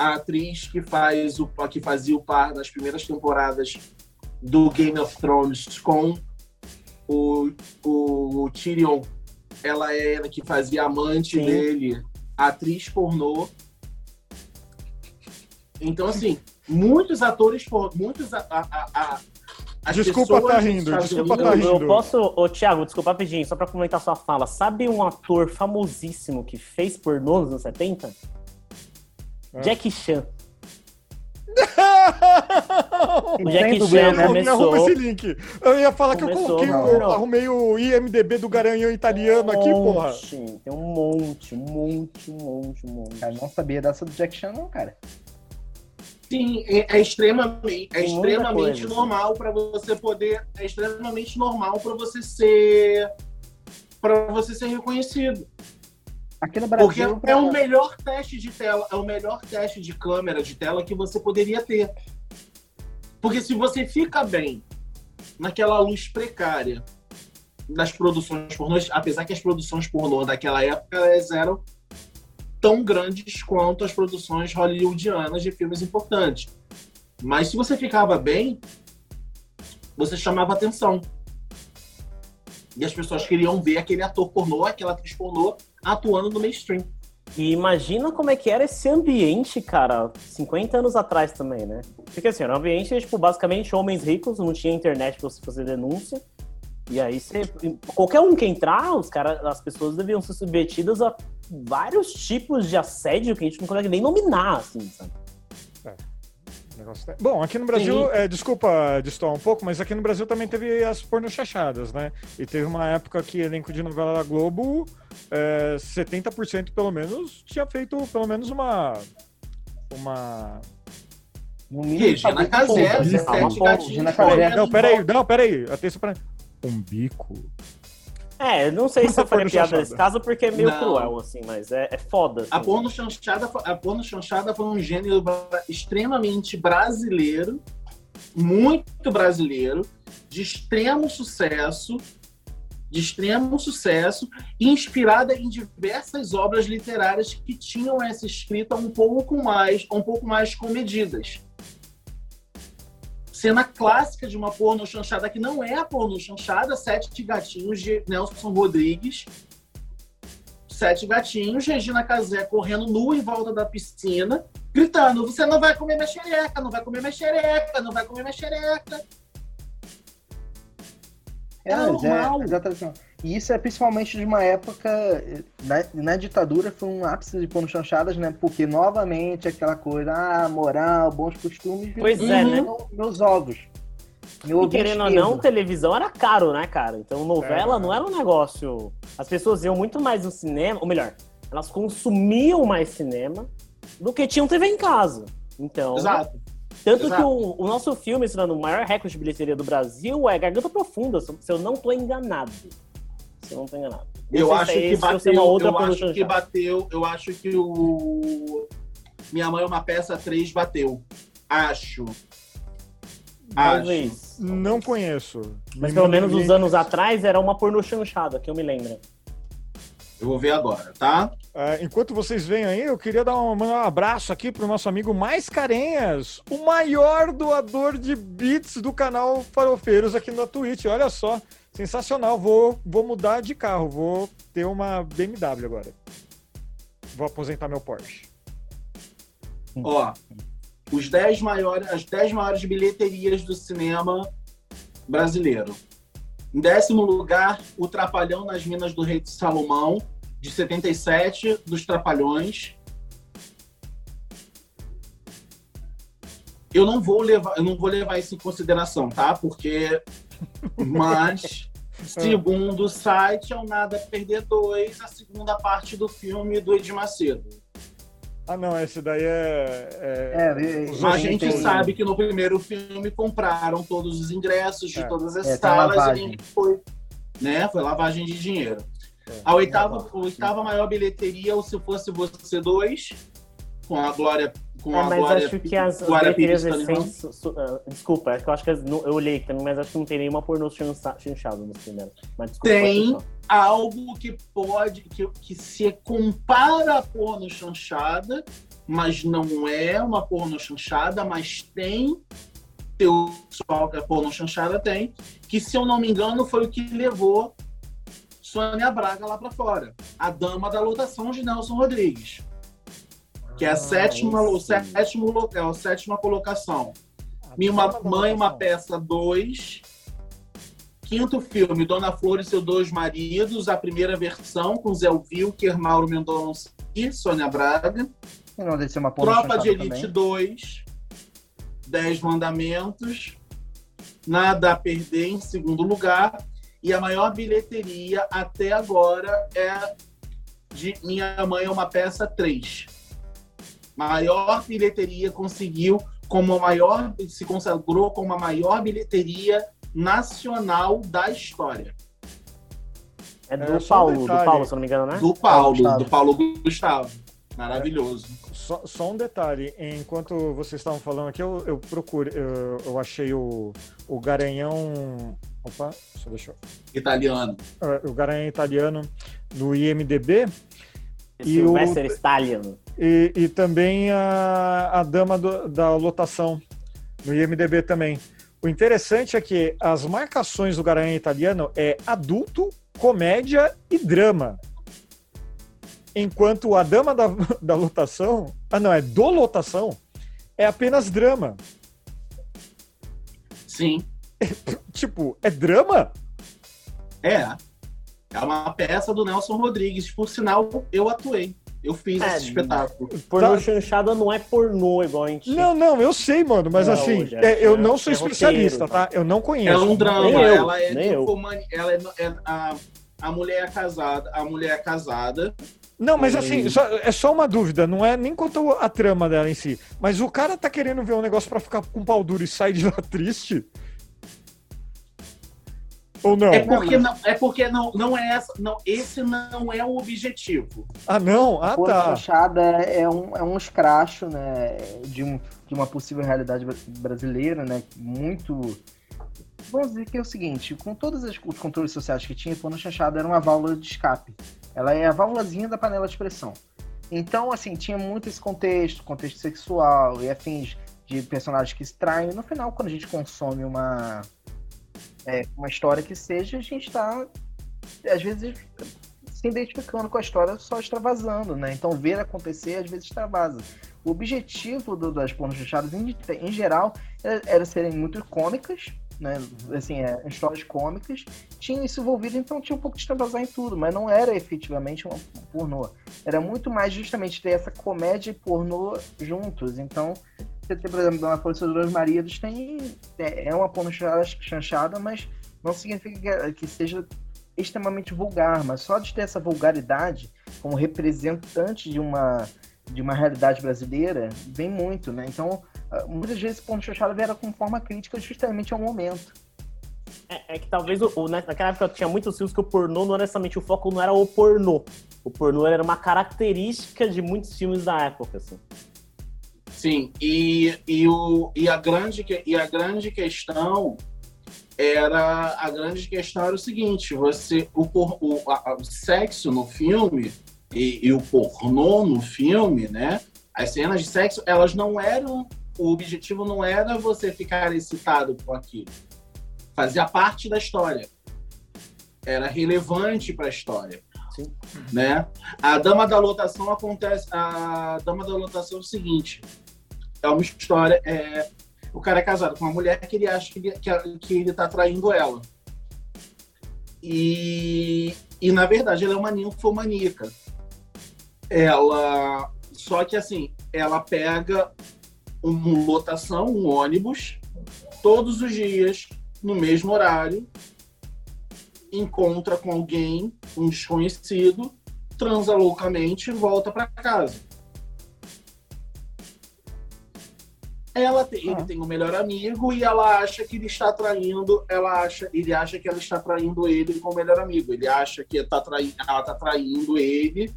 a atriz que, faz o, que fazia o par nas primeiras temporadas do Game of Thrones com o, o, o Tyrion, ela era que fazia amante Sim. dele, atriz pornô. Então, assim, muitos atores, muitos a, a, a- a- as Desculpa pessoas tá rindo, desculpa tá Eu, rindo. eu posso, ô Thiago, desculpa rapidinho, só pra comentar sua fala. Sabe um ator famosíssimo que fez pornô nos anos 70? Ah. Jack Chan. O Tem Jack Chan né? Me arruma começou. esse link. Eu ia falar que eu Começou, coloquei, não. eu arrumei o IMDB do Garanhão italiano aqui, um porra. monte, Tem um monte, um monte, um monte, um monte. Cara, não sabia dessa do Jack Chan, não, cara. Sim, é, é extremamente, é muita extremamente coisa. normal para você poder, é extremamente normal para você ser, para você ser reconhecido. Aqui no Porque Brasil. é o melhor teste de tela, é o melhor teste de câmera de tela que você poderia ter. Porque se você fica bem naquela luz precária das produções pornôs, apesar que as produções pornô daquela época elas eram tão grandes quanto as produções hollywoodianas de filmes importantes. Mas se você ficava bem, você chamava atenção. E as pessoas queriam ver aquele ator pornô, aquela atriz pornô atuando no mainstream. E imagina como é que era esse ambiente, cara, 50 anos atrás também, né? Porque assim, era um ambiente, tipo, basicamente homens ricos, não tinha internet pra você fazer denúncia. E aí você. Qualquer um que entrar, os cara, as pessoas deviam ser submetidas a vários tipos de assédio que a gente não consegue nem nominar, assim, sabe? Negócio tá- Bom, aqui no Brasil, é, desculpa destoar um pouco, mas aqui no Brasil também teve as pornochachadas, né? E teve uma época que elenco de novela da Globo, é, 70% pelo menos, tinha feito pelo menos uma. Uma. No Casé, Pô, 17 uma gatinhos porra, Regina correndo Casé. Não, peraí, não, peraí, atenção pra. Um bico. É, não sei se eu faria Porno piada chanchada. nesse caso porque é meio Não. cruel, assim, mas é, é foda. A assim. porno chanchada, a porno chanchada foi um gênero extremamente brasileiro, muito brasileiro, de extremo sucesso, de extremo sucesso, inspirada em diversas obras literárias que tinham essa escrita um pouco mais, um pouco mais comedidas. Cena clássica de uma porno chanchada que não é a porno chanchada, Sete Gatinhos de Nelson Rodrigues, sete gatinhos, Regina Casé correndo nua em volta da piscina, gritando: Você não vai comer minha xereca, não vai comer minha xereca, não vai comer minha xereca. É, É mas é, normal. exatamente. E isso é principalmente de uma época. Na, na ditadura foi um ápice de porno chanchadas, né? Porque novamente aquela coisa, ah, moral, bons costumes. Pois é, né? Meus ovos. Meu E ovo querendo ou não, televisão era caro, né, cara? Então novela É. não era um negócio. As pessoas iam muito mais no cinema, ou melhor, elas consumiam mais cinema do que tinham TV em casa. Então, Exato. tanto exato. que o, o nosso filme, se não, o maior recorde de bilheteria do Brasil é Garganta Profunda, se se eu não tô enganado. Se eu não tô enganado. Não Eu acho é que bateu, uma outra eu acho que chanchada. bateu, eu acho que o Minha Mãe é uma peça 3 bateu. Acho. Acho. Talvez. Não conheço. Mas pelo menos uns anos atrás era uma porno chanchada, que eu me lembro. Eu vou ver agora, tá? É, enquanto vocês vêm aí, eu queria dar um, um abraço aqui pro nosso amigo Mais Carenhas, o maior doador de bits do canal Farofeiros aqui na Twitch. Olha só, sensacional. Vou, vou mudar de carro, vou ter uma BMW agora. Vou aposentar meu Porsche. Ó, os 10 maiores, as 10 maiores bilheterias do cinema brasileiro. Em décimo lugar, O Trapalhão nas Minas do Rei de Salomão, de 77, dos Trapalhões. Eu não vou levar, eu não vou levar isso em consideração, tá? Porque mas segundo o site é o Nada a Perder 2, a segunda parte do filme do Edir Macedo. Ah, não, esse daí é. é- É, e- Os A gente tem- sabe que no primeiro filme compraram todos os ingressos de É. todas as É, tem salas lavagem. e foi, né? Foi lavagem de dinheiro. É. A oitava, a oitava maior bilheteria, ou se fosse você dois, com a Glória, Com É, a mas Glória acho Pi- que as, Glória Pires, recentes. ah, desculpa, é que eu acho que as, eu olhei também, mas acho que não tem nenhuma pornô chancha- chanchada nos primeiros. Mas desculpa, Tem. algo que pode, que, que se compara a porno chanchada, mas não é uma porno chanchada, mas tem teu pessoal que a porno chanchada tem, que se eu não me engano foi o que levou Sônia Braga lá para fora, a dama da lotação de Nelson Rodrigues, que é a Ah, sétima, o sétimo local, a sétima colocação. A Minha uma dama da mãe, uma votação. peça 2. Quinto filme, Dona Flor e seus dois maridos, a primeira versão, com Zé Wilker, Mauro Mendonça e Sônia Braga. E não uma Tropa de Elite também. 2, Dez Mandamentos, Nada a Perder em segundo lugar. E a maior bilheteria até agora é de Minha Mãe é uma Peça 3. Maior bilheteria conseguiu como a maior, se consagrou como a maior bilheteria nacional da história. É do É, só um Paulo, do. Paulo, se não me engano, né? Do Paulo, Gustavo. do Paulo Gustavo. Maravilhoso. Só, só um detalhe, enquanto vocês estavam falando aqui, eu, eu procurei, eu, eu achei o, o Garanhão. Opa, só deixa eu. Italiano. ah, O Garanhão italiano no IMDB e Sylvester Stallion. E, e também a, a Dama do- da Lotação no IMDB também. O interessante é que as marcações do Garanhão italiano é adulto, comédia e drama. Enquanto a Dama da, da Lotação, ah não, é do Lotação, é apenas drama. Sim. Tipo, é drama? É. É uma peça do Nelson Rodrigues. Por sinal, eu atuei. Eu fiz É, esse espetáculo. Pornô Tá. chanchada não é pornô igual a gente. Não, não, eu sei, mano, mas Não, assim, já- é, eu não sou é especialista, roteiro, tá? Eu não É conheço. um drama. Nem eu, ela é nem eu. ninfomani- ela é, é- a, a mulher é casada. A mulher é casada. Não, mas Hum. assim, só- é só uma dúvida, não é nem quanto a trama dela em si. Mas o cara tá querendo ver um negócio pra ficar com pau duro e sair de lá triste? Ou não? É porque não, é porque não, não é essa. Não, esse não é o objetivo. Ah, não? Ah, Porra tá. chanchada é um, é um escracho, né, de, um, de uma possível realidade bra- brasileira, né, muito... Vamos dizer que é o seguinte, com todos os controles sociais que tinha, porno chanchada era uma válvula de escape. Ela é a válvulazinha da panela de pressão. Então, assim, tinha muito esse contexto, contexto sexual e afins de personagens que se traem. No final, quando a gente consome uma, é, uma história que seja, a gente está, às vezes, se identificando com a história só extravasando, né? Então ver acontecer às vezes extravasa. O objetivo do- das pornos fechadas, em, em geral, era, era serem muito cômicas, né? Assim, é, histórias cômicas. Tinha isso envolvido, então tinha um pouco de extravasar em tudo, mas não era efetivamente um pornô. Era muito mais justamente ter essa comédia e pornô juntos. Então, você tem, por exemplo, na Força dos Maridos, tem, é é uma porno chanchada, mas não significa que, seja extremamente vulgar, mas só de ter essa vulgaridade como representante de uma de uma realidade brasileira vem muito, né? Então, ah, muitas vezes o ponto chanchada viera com forma crítica justamente ao momento. É, é que talvez o, o- né, naquela época tinha muitos filmes que o pornô não era necessariamente o foco, não era o pornô. O pornô era uma característica de muitos filmes da época, assim. Sim, e, e, o, e, a grande, e a grande questão era a grande questão era o seguinte: você o, por- o, a- o sexo no filme e, e o pornô no filme, né? As cenas de sexo, elas não eram. O objetivo não era você ficar excitado com aquilo. Fazia parte da história. Era relevante para a história. Sim. Né? A dama da lotação acontece. A dama da lotação é o seguinte: é uma história. É, o cara é casado com uma mulher que ele acha que ele, que, que ele tá traindo ela. E, e na verdade ela é uma ninfomaníaca. Ela. Só que assim, ela pega uma lotação, um ônibus, todos os dias, no mesmo horário, encontra com alguém, um desconhecido, transa loucamente e volta para casa. Ela tem, ele Ah. tem um melhor amigo e ela acha que ele está traindo, ela acha, ele acha que ela está traindo ele com o melhor amigo. Ele acha que tá traindo, ela está traindo ele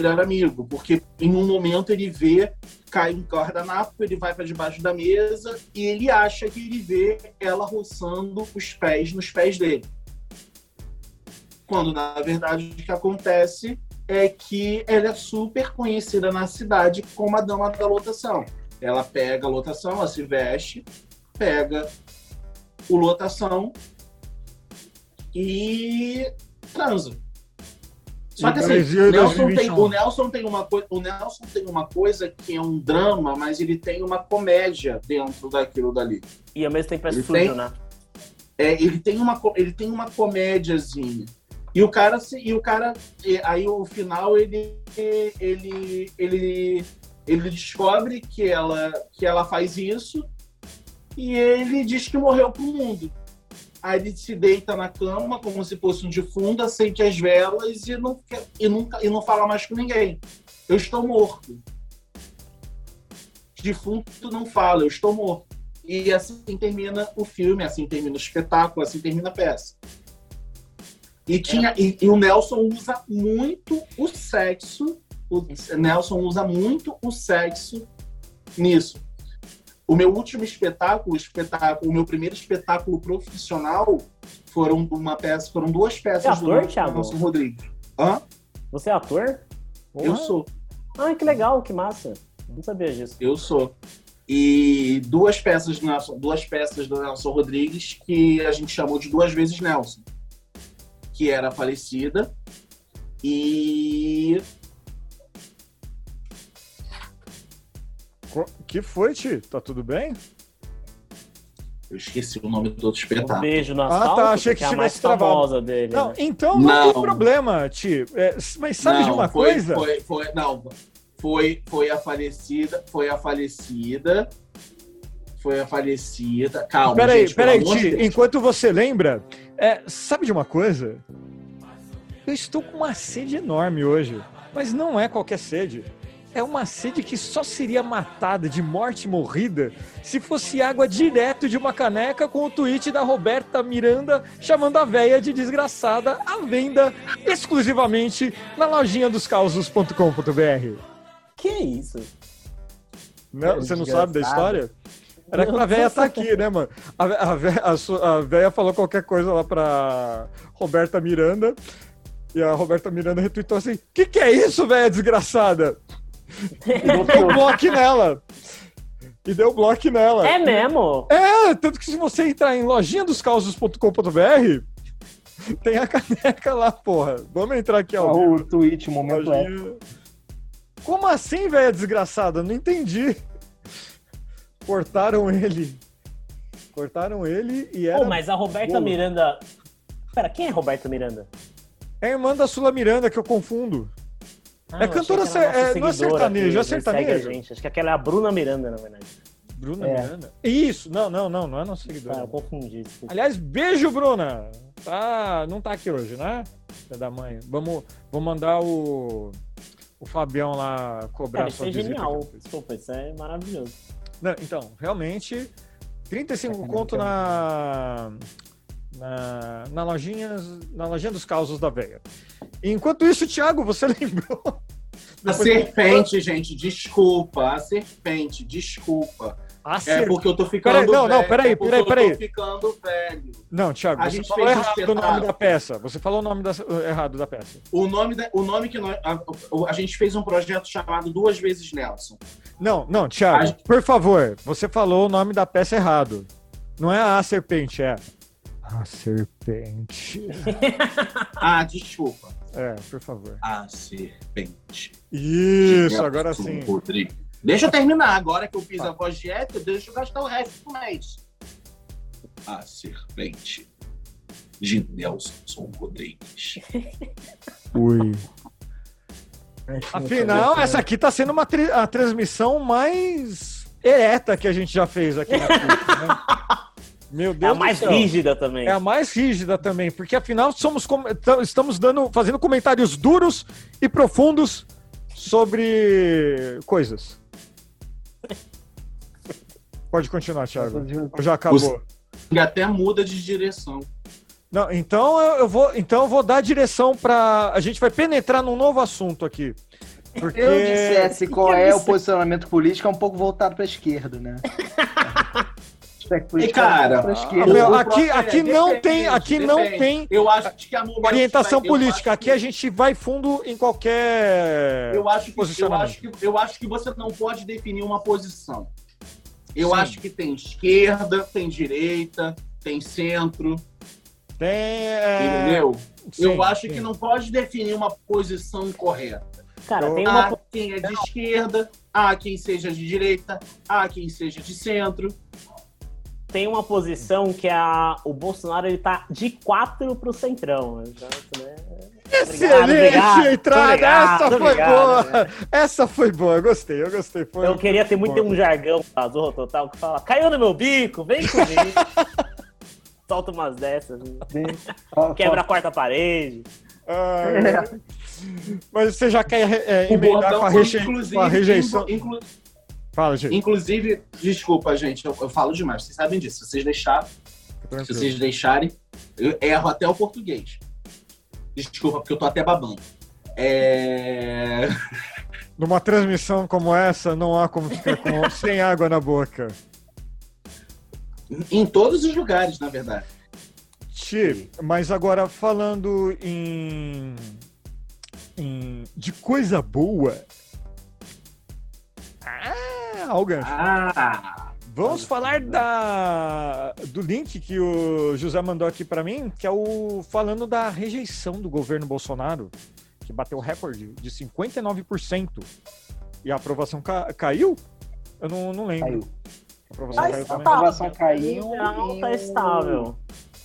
melhor amigo, porque em um momento ele vê, cai um guardanapo, ele vai para debaixo da mesa e ele acha que ele vê ela roçando os pés nos pés dele. Quando, na verdade, o que acontece é que ela é super conhecida na cidade como a dama da lotação. Ela pega a lotação, ela se veste, pega o lotação e transa. Só que assim, Brasil Nelson tem, 2021. o, Nelson tem uma coi- o Nelson tem uma coisa que é um drama, mas ele tem uma comédia dentro daquilo dali. E ao mesmo tempo é Ele sujo, tem- né? É, ele tem uma ele tem uma comédiazinha. E o cara se- e o cara e aí o final ele ele ele ele descobre que ela que ela faz isso e ele diz que morreu pro mundo. Aí ele se deita na cama como se fosse um defunto, acende as velas e não quer- e nunca e não fala mais com ninguém. Eu estou morto. Defunto não fala, eu estou morto. E assim termina o filme, assim termina o espetáculo, assim termina a peça. E, tinha, e, e o Nelson usa muito o sexo, o Nelson usa muito o sexo nisso. O meu último espetáculo, espetáculo, o meu primeiro espetáculo profissional foram uma peça, foram duas peças É ator, do Thiago? Nelson Rodrigues. Hã? Você é ator? Eu sou. Ah, que legal, que massa. Não sabia disso. Eu sou. E duas peças do Nelson, duas peças do Nelson Rodrigues que a gente chamou de duas vezes Nelson, que era a falecida e Que foi, Ti? Tá tudo bem? eu esqueci o nome do outro Um espetáculo. beijo no Ah, tá, achei que é a tivesse mais travado. famosa dele. Não, né? então não, Não. tem problema, Ti. É, mas sabe de Não, uma foi, coisa? Foi, foi, não, foi, foi a falecida, foi a falecida, foi a falecida. Calma, Peraí, gente, peraí, de Ti. Deus. Enquanto você lembra, é, sabe de uma coisa? Eu estou com uma sede enorme hoje, mas não é qualquer sede. É uma sede que só seria matada de morte morrida se fosse água direto de uma caneca com o tweet da Roberta Miranda chamando a véia de desgraçada à venda exclusivamente na lojinha dos causos.com.br. Que isso? Não, você não sabe da história? Era que a véia tá aqui, né, mano? A, a, véia, a, a véia falou qualquer coisa lá pra Roberta Miranda. E a Roberta Miranda retweetou assim: Que que é isso, véia desgraçada? E deu um bloco nela. E deu bloco nela. É mesmo? É, tanto que se você entrar em lojinha dos causos.com.br, tem a caneca lá, porra. Vamos entrar aqui, ó. o tweet, o momento é. Lojinha. Como assim, velho desgraçada? Não entendi. Cortaram ele. Cortaram ele e era Pô, mas a Roberta bolo. Miranda. Pera, quem é Roberta Miranda? é a irmã da Sula Miranda que eu confundo. Ah, É cantora nossa é- não é sertanejo, é sertanejo. gente. Acho que aquela é a Bruna Miranda, na verdade. Bruna É. Miranda? Isso, não, não, não, não é nosso seguidor. Ah, eu confundi. desculpa. Aliás, beijo, Bruna. Tá, não tá aqui hoje, né? Filha da mãe. Vamos, vou mandar o, o Fabião lá cobrar Cara, isso sua é visita. genial. Desculpa, isso é maravilhoso. Não, então, realmente, 35 Sacanagem, conto na, na, na, lojinha, na lojinha dos causos da veia. Enquanto isso, Thiago, você lembrou? A serpente, gente, desculpa. A serpente, desculpa. A É porque eu tô ficando Peraí, não, não, velho. peraí, é porque peraí, eu peraí. tô ficando velho. Não, Thiago, A você gente falou errado o nome da peça. Você falou o nome da, errado da peça. O nome, da- o nome que nós. A, a gente fez um projeto chamado Duas Vezes Nelson. Não, não, Thiago, gente- por favor, você falou o nome da peça errado. Não é a serpente, é. A serpente. Ah, desculpa. É, por favor. A serpente. Isso, agora sim. Rodrigues. Deixa eu terminar. Agora que eu fiz a voz de hétero, deixa eu gastar o resto do mês. A serpente. De Nelson Rodrigues. Ui. Afinal, essa aqui tá sendo uma tri- a transmissão mais ereta que a gente já fez aqui na Twitch, né? Meu É Deus a mais rígida também. É a mais rígida também, porque afinal somos estamos dando, fazendo comentários duros e profundos sobre coisas. Pode continuar, Thiago. Ou já acabou? E até muda de direção. Não, então eu, eu vou, então eu vou dar direção para a gente vai penetrar num novo assunto aqui. Porque... eu dissesse qual que é o posicionamento político, é um pouco voltado pra esquerda, né? E, cara, pra Ah, esquerda. aqui, aqui é, não tem, aqui não depende. tem Eu acho que a orientação eu política. Aqui a gente vai fundo em qualquer Eu acho, que, eu, posicionamento. acho que, eu acho que você não pode definir uma posição. Eu Sim. acho que tem esquerda, tem direita, tem centro, Tem. é, entendeu? sim, eu acho sim. que não pode definir uma posição correta. Cara, tem Há uma. quem é de esquerda, há quem seja de direita, há quem seja de centro. Tem uma posição que é a, o Bolsonaro ele tá de 4 pro centrão. Né? Excelente obrigado, entrada! obrigado, essa foi obrigado, boa! né? Essa foi boa, eu gostei, eu gostei. Foi Eu queria ter muito bom. um jargão da Zorro Total que fala: caiu no meu bico, vem comigo. Solta umas dessas, né? Quebra a quarta parede. Ah, Mas você já quer é, emendar com a, com a rejeição? inclu- Fala, gente. inclusive, desculpa, gente, eu, eu falo demais, vocês sabem disso. Se vocês deixarem, se vocês deixarem, eu erro até o português. Desculpa, porque eu tô até babando. É... Numa transmissão como essa, não há como ficar com, sem água na boca. Em todos os lugares, na verdade. Ti, mas agora falando em, em- de coisa boa. Ah, o gancho. Ah! Vamos falar da, do link que o José mandou aqui para mim, que é o falando da rejeição do governo Bolsonaro, que bateu recorde de 59%. E a aprovação ca- caiu? Eu não, não lembro. Caiu. A aprovação Mas caiu A também. tá. aprovação caiu. Não, e tá o- estável.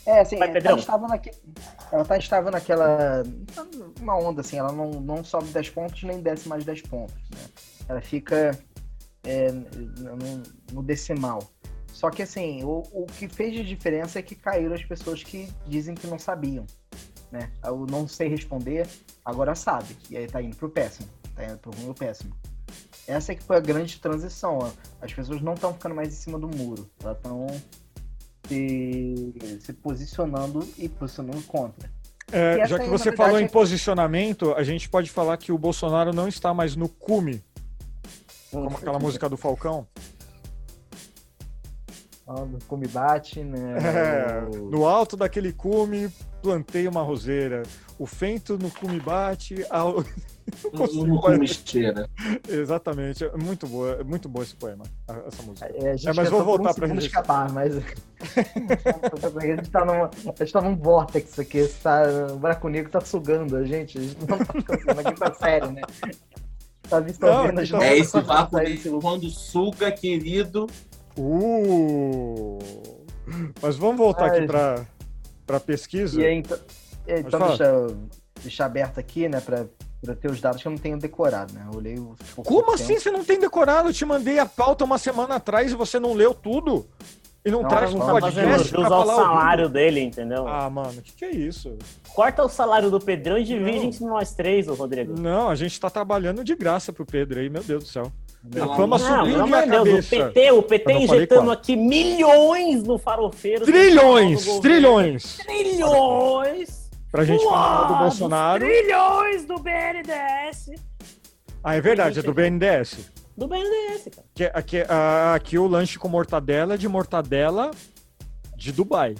É, assim, Vai, ela Pedrão. estava, naque... ela tá, estava naquela. Uma onda, assim, ela não, não sobe 10 pontos nem desce mais 10 pontos. Né? Ela fica é, no, no decimal. Só que, assim, o, o que fez de diferença é que caíram as pessoas que dizem que não sabiam. Né? O não sei responder, agora sabe. E aí tá indo pro péssimo. Tá indo pro ruim ou péssimo. Essa é que foi a grande transição. ó. As pessoas não estão ficando mais em cima do muro. Elas estão se, se posicionando e posicionando contra. É, já que aí, você falou em é posicionamento, a gente pode falar que o Bolsonaro não está mais no cume, como aquela música do Falcão. Como bate, né? É, no alto daquele cume, plantei uma roseira. O fento no cume bate. Ao... Mais. com esteira. Exatamente, é muito boa, é muito boa esse poema, essa música. É, a gente É, mas vou por voltar pra um segundo rejeição. escapar, mas. a gente tá numa, a gente tá num vórtex aqui, tá, o buraco negro tá sugando a gente, a gente não tá ficando aqui tá sério, né? Tá absorvendo Não, a gente. então- É esse desse lugar. quando suga, querido. Uh! Mas vamos voltar aqui para para pesquisa. E aí, então, então deixa, deixar aberto aqui, né, pra, pra ter os dados que eu não tenho decorado, né? Eu olhei Como assim tempo. você não tem decorado? Eu te mandei a pauta uma semana atrás e você não leu tudo? E não, Não, traz não no tá podcast pra falar o salário dele, entendeu? Ah, mano, o que, que é isso? Corta o salário do Pedrão e divide Não. entre nós três, ô Rodrigo. Não, a gente tá trabalhando de graça pro Pedro aí, meu Deus do céu. A fama de Não, Deus, o. PT, o PT não injetando aqui milhões no farofeiro. Trilhões, trilhões. Trilhões! Pra gente falar do Bolsonaro. Trilhões do BNDES. Ah, é verdade, é do BNDES. Do BNDES, cara. Que, aqui, ah, aqui o lanche com mortadela é de mortadela de Dubai.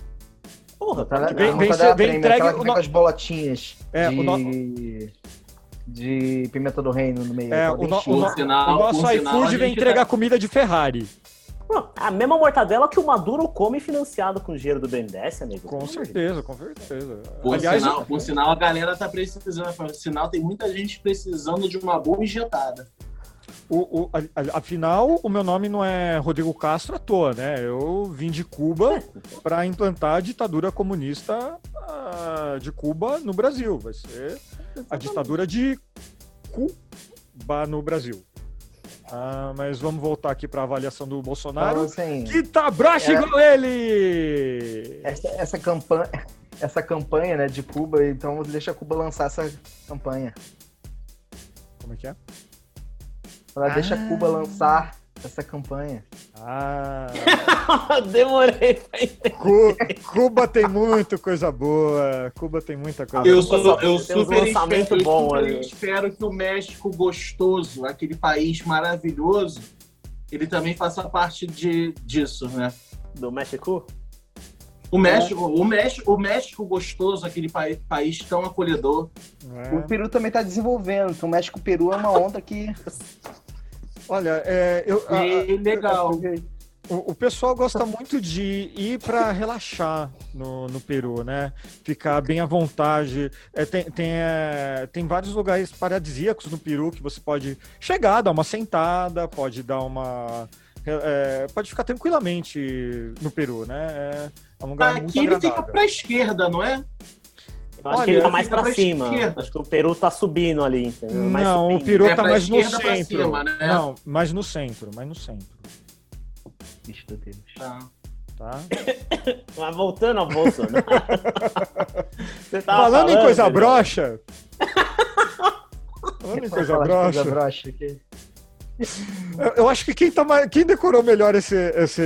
Porra, Tá, tá Vem- vem, vem vem, entregue com as bolotinhas É, de, o no- de pimenta do reino no meio. É, o, no- o no- sinal- o nosso iFood a vem entregar tá- comida de Ferrari. A mesma mortadela que o Maduro come financiado com dinheiro do BNDES, amigo. Com certeza, com certeza. Por, Aliás, sinal, por sinal, a galera tá precisando. Por sinal, tem muita gente precisando de uma boa injetada. O, o- a- afinal, o meu nome não é Rodrigo Castro à toa, né? Eu vim de Cuba para implantar a ditadura comunista ah, de Cuba no Brasil. Vai ser a ditadura de Cuba no Brasil. Ah, mas vamos voltar aqui para a avaliação do Então, Bolsonaro. assim, Que tá broxa É. igual ele! essa, essa campanha, essa campanha né, de Cuba, então deixa Cuba lançar essa campanha. Como é que é? Ela deixa Ah. Cuba lançar essa campanha. Ah, Demorei pra entender. Cu- Cuba tem muito coisa boa. Cuba tem muita coisa Eu, boa. sou, eu super, lançamentos espero, eu bons super ali. espero que o México gostoso, aquele país maravilhoso, ele também faça parte de, disso, né? Do México? O México, o México, o México gostoso, aquele pai- país tão acolhedor. É. O Peru também tá desenvolvendo. Então, o México e o Peru é uma onda que. Olha, é, eu, a- a- E legal. O, o pessoal gosta muito de ir para relaxar no, no Peru, né? Ficar bem à vontade. É, tem, tem, é, tem vários lugares paradisíacos no Peru que você pode chegar, dar uma sentada, pode dar uma. é, pode ficar tranquilamente no Peru, né? É, é um lugar muito Aqui ele fica agradável. para a esquerda, não é? Eu acho Olha, que ele tá mais pra pra cima. esquerda. Acho que o Peru tá subindo ali, entendeu? Mais Não, o subindo. Peru É tá pra mais no centro. cima, né? Não, mais no centro, mais no centro, Bicho do Deus. Tá. tá? Mas voltando ao Bolsonaro. Você tava Falando em coisa broxa. Falando em coisa broxa. Coisa broxa aqui. Eu, eu acho que quem, tá mais, quem decorou melhor esse, esse,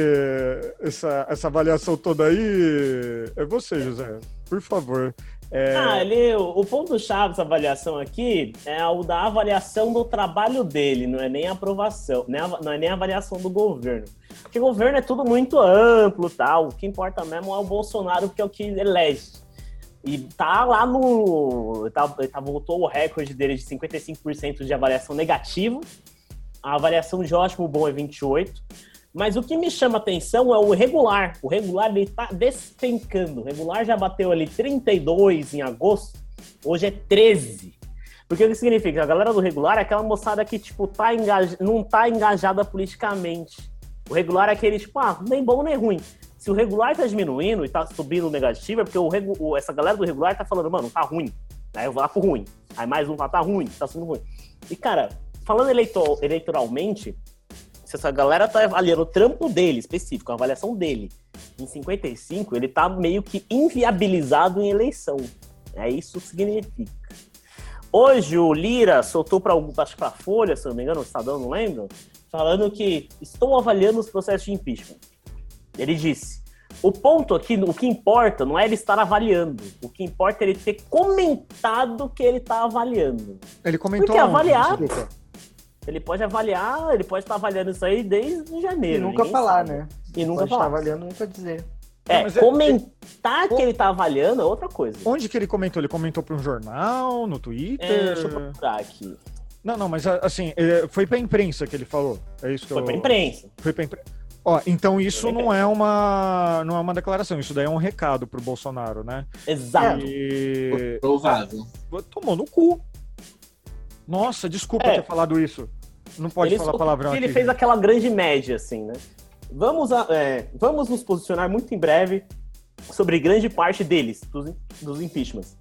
essa, essa avaliação toda aí é você, José. Por favor. É, Ah, ele, o, ponto-chave dessa avaliação aqui é o da avaliação do trabalho dele, não é nem aprovação, não é nem a avaliação do governo. Porque governo é tudo muito amplo tal. O que importa mesmo é o Bolsonaro, que é o que elege. E tá lá no. Tá, tá- voltou o recorde dele de 55% de avaliação negativa. A avaliação de ótimo bom é 28%. Mas o que me chama atenção é o regular. O regular ele tá despencando. O regular já bateu ali 32 em agosto, hoje é 13. Porque o que significa? A galera do regular é aquela moçada que, tipo, tá não tá engajada politicamente. O regular é aquele, tipo, ah, nem bom nem ruim. Se o regular tá diminuindo e tá subindo negativo, é porque o regu... essa galera do regular tá falando, mano, tá ruim. Aí eu vou lá pro ruim. Aí mais um fala, tá ruim, tá subindo ruim. E, cara, falando eleito- eleitoralmente, se essa galera tá avaliando o trampo dele, específico, a avaliação dele, em 55, ele tá meio que inviabilizado em eleição. É isso que significa. Hoje o Lira soltou para acho que pra Folha, se não me engano, o Estadão, não lembro, falando que estou avaliando os processos de impeachment. Ele disse: o ponto aqui, o que importa não é ele estar avaliando, o que importa é ele ter comentado que ele está avaliando. ele comentou. Porque avaliar, Desculpa. Ele pode avaliar, ele pode estar avaliando isso aí desde E janeiro. nunca ninguém falar, sabe. né? E nunca Pode estar falar. avaliando, nunca dizer. É, Não, é- comentar que ele tá avaliando é outra coisa. Onde que ele comentou? Ele comentou para um jornal, no Twitter? É, deixa eu procurar aqui. Não, não, mas assim, é, foi pra imprensa que ele falou. É isso que Foi eu. pra imprensa. Foi pra imprensa. Ó, então isso não é uma não é uma declaração, isso daí é um recado pro Bolsonaro, né? Exato. E Provável. tomou no cu. Nossa, desculpa É. ter falado isso. Não pode Ele falar palavrão que aqui. Ele fez aquela grande média, assim, né? Vamos, a- é, vamos nos posicionar muito em breve sobre grande parte deles, dos, dos impeachments.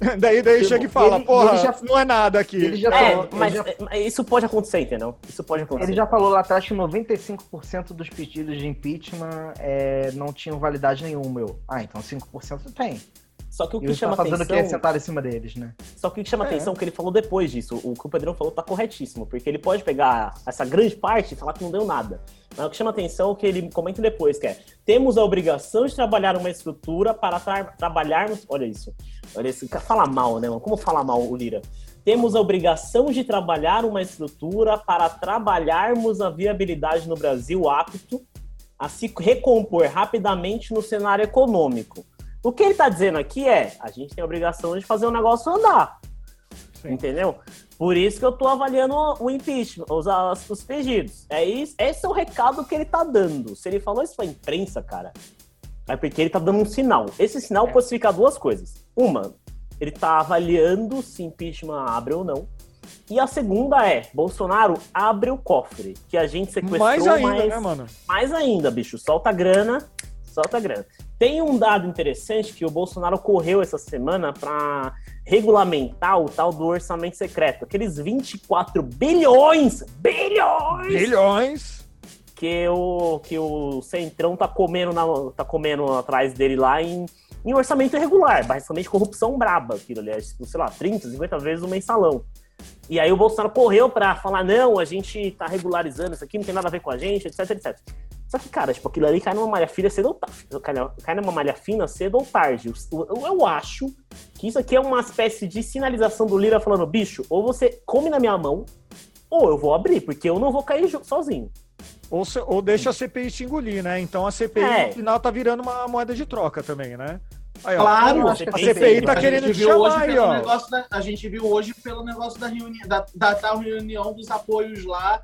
daí daí chega e fala, Ele- porra, ele já- não é nada aqui. Ele já É, falou, mas ele já, é, isso pode acontecer, entendeu? Isso pode acontecer. ele já falou lá atrás que 95% dos pedidos de impeachment é, não tinham validade nenhuma. Eu, ah, então 5% tem. Só que o que ele chama tá fazendo o que é atenção... sentado em cima deles, né? Só que o que chama É. atenção é que ele falou depois disso. O que o Pedrão falou tá corretíssimo, porque ele pode pegar essa grande parte e falar que não deu nada. Mas o que chama atenção é o que ele comenta depois, que é temos a obrigação de trabalhar uma estrutura para tra- trabalharmos. Olha isso. Olha isso. Fala mal, né, mano? Como fala mal o Lira? Temos a obrigação de trabalhar uma estrutura para trabalharmos a viabilidade no Brasil apto a se recompor rapidamente no cenário econômico. O que ele está dizendo aqui é: a gente tem a obrigação de fazer o negócio andar. Sim. Entendeu? Por isso que eu tô avaliando o impeachment, os, os pedidos. É isso, esse é o recado que ele tá dando. Se ele falou isso pra imprensa, cara, é porque ele tá dando um sinal. Esse sinal pode significar duas coisas. Uma, ele tá avaliando se impeachment abre ou não. E a segunda é, Bolsonaro abre o cofre, que a gente sequestrou Mais ainda, mais- né, mano? mais ainda, bicho, solta a grana, solta a grana. Tem um dado interessante que o Bolsonaro correu essa semana para regulamentar o tal do orçamento secreto, aqueles 24 bilhões, bilhões Bilhões. que o que o Centrão tá comendo na, tá comendo atrás dele lá em, em orçamento irregular, basicamente corrupção braba, aquilo ali, é, sei lá, 30, 50 vezes o mensalão. E aí o Bolsonaro correu pra falar, não, a gente tá regularizando isso aqui, não tem nada a ver com a gente, etc, etc. Só que, cara, tipo, aquilo ali cai numa malha fina cedo ou tarde. Cai, numa malha fina cedo ou tarde. Eu, eu, eu acho que isso aqui é uma espécie de sinalização do Lira falando, bicho, ou você come na minha mão, ou eu vou abrir, porque eu não vou cair sozinho. Ou, se- ou deixa a CPI te engolir, né? Então a CPI É. no final tá virando uma moeda de troca também, né? Aí, ó, Claro, Eu acho que a CPI tá a querendo te chamar aí, ó. da, a gente viu hoje pelo negócio da reunião da, da tal reunião dos apoios lá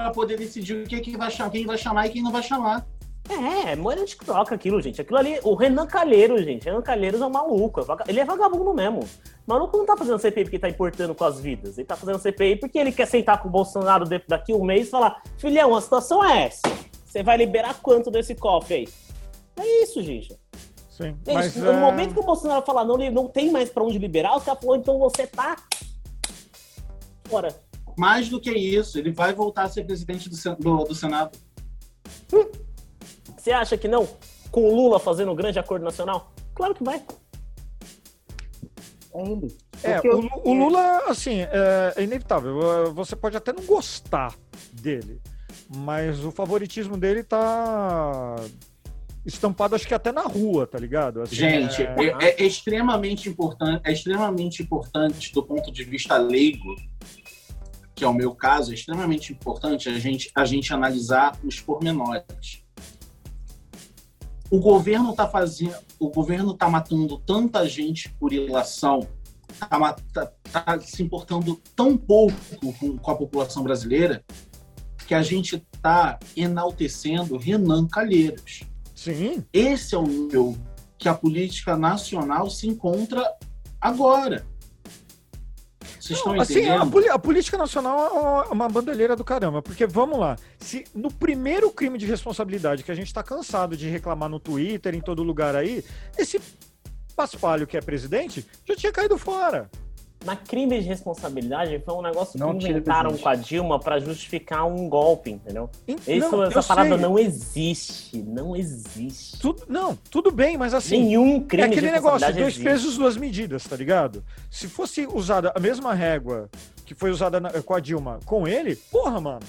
para poder decidir o que, que vai chamar, quem vai chamar e quem não vai chamar. É, é moeda de troca aquilo, gente. Aquilo ali, o Renan Calheiros, gente. Renan Calheiros é um maluco. é Ele é vagabundo mesmo. O maluco não tá fazendo CPI porque tá importando com as vidas. Ele tá fazendo CPI porque ele quer sentar com o Bolsonaro daqui um mês e falar: filhão, a situação é essa. Você vai liberar quanto desse cofre aí? É isso, gente. sim. Gente, Mas, no é, momento que o Bolsonaro falar não, li- não tem mais pra onde liberar, os caras falaram, então você tá fora. Mais do que isso, ele vai voltar a ser presidente do, do, do Senado. Você acha que não? Com o Lula fazendo um grande acordo nacional? Claro que vai. Ainda. É, o, eu- o Lula, assim, é, é inevitável. É, Você pode até não gostar dele, mas o favoritismo dele tá estampado, acho que até na rua, tá ligado? Assim, Gente, é- é, é extremamente importante, é extremamente importante do ponto de vista leigo, que é o meu caso, é extremamente importante a gente, a gente analisar os pormenores. O governo está fazendo, o governo está matando tanta gente por ilação, está se importando tão pouco com, com a população brasileira, que a gente está enaltecendo Renan Calheiros. Sim, Esse é o nível que a política nacional se encontra agora. Vocês estão assim, a, entendendo? poli- a política nacional é uma bandalheira do caramba, porque vamos lá, se no primeiro crime de responsabilidade que a gente tá cansado de reclamar no Twitter, em todo lugar aí, esse paspalho que é presidente já tinha caído fora. Mas crime de responsabilidade foi um negócio Não que inventaram com a Dilma pra justificar um golpe, entendeu? Isso, não, essa parada sei. não existe. Não existe. Tudo, não, tudo bem, mas assim. Nenhum É crime aquele de negócio, dois existe. pesos, duas medidas, tá ligado? Se fosse usada a mesma régua que foi usada na- com a Dilma com ele, porra, mano.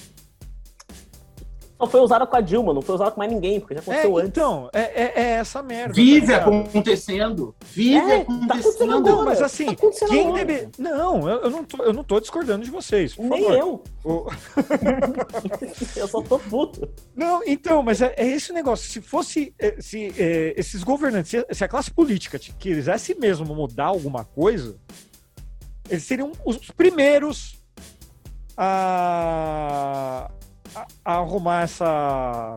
Só foi usada com a Dilma, não foi usada com mais ninguém, porque já É, aconteceu antes. então, é, é- é essa merda. Vive tá acontecendo. Vive É, tá acontecendo agora. Não, mas assim, Tá acontecendo quem deve. Não, eu, eu não tô, eu não tô discordando de vocês. Por Nem favor. eu. O- Eu só tô puto. Não, então, mas é, é esse negócio. Se fosse. eh, Se eh, esses governantes, se, se a classe política quisesse mesmo mudar alguma coisa, eles seriam os primeiros a, a- a arrumar essa,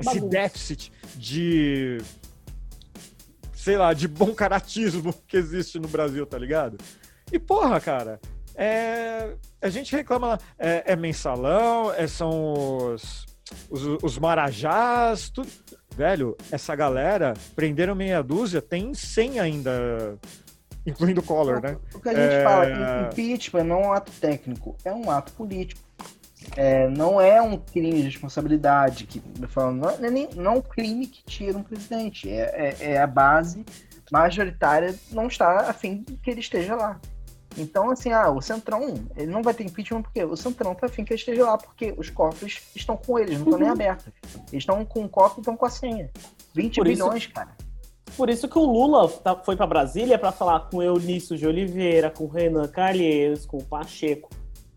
esse Bagunça. déficit de. Sei lá, de bom caratismo que existe no Brasil, tá ligado? E porra, cara, é, a gente reclama, lá, é, é mensalão, é, são os, os, os marajás, tudo. Velho, essa galera prenderam meia dúzia, tem 100 ainda, incluindo o Collor, né? O que a gente É. fala, impeachment não é um ato técnico, é um ato político. É, não é um crime de responsabilidade, que, falando, não, é nem, não é um crime que tira um presidente. É, é, é a base majoritária não está a fim que ele esteja lá. Então, assim, ah, o Centrão, ele não vai ter impeachment porque o Centrão tá afim que ele esteja lá, porque os cofres estão com eles, não estão nem Uhum. abertos. Eles estão com o cofre e estão com a senha. 20 Por isso- bilhões, cara. Por isso que o Lula tá- foi pra Brasília pra falar com Eunício de Oliveira, com Renan Calheiros, com o Pacheco.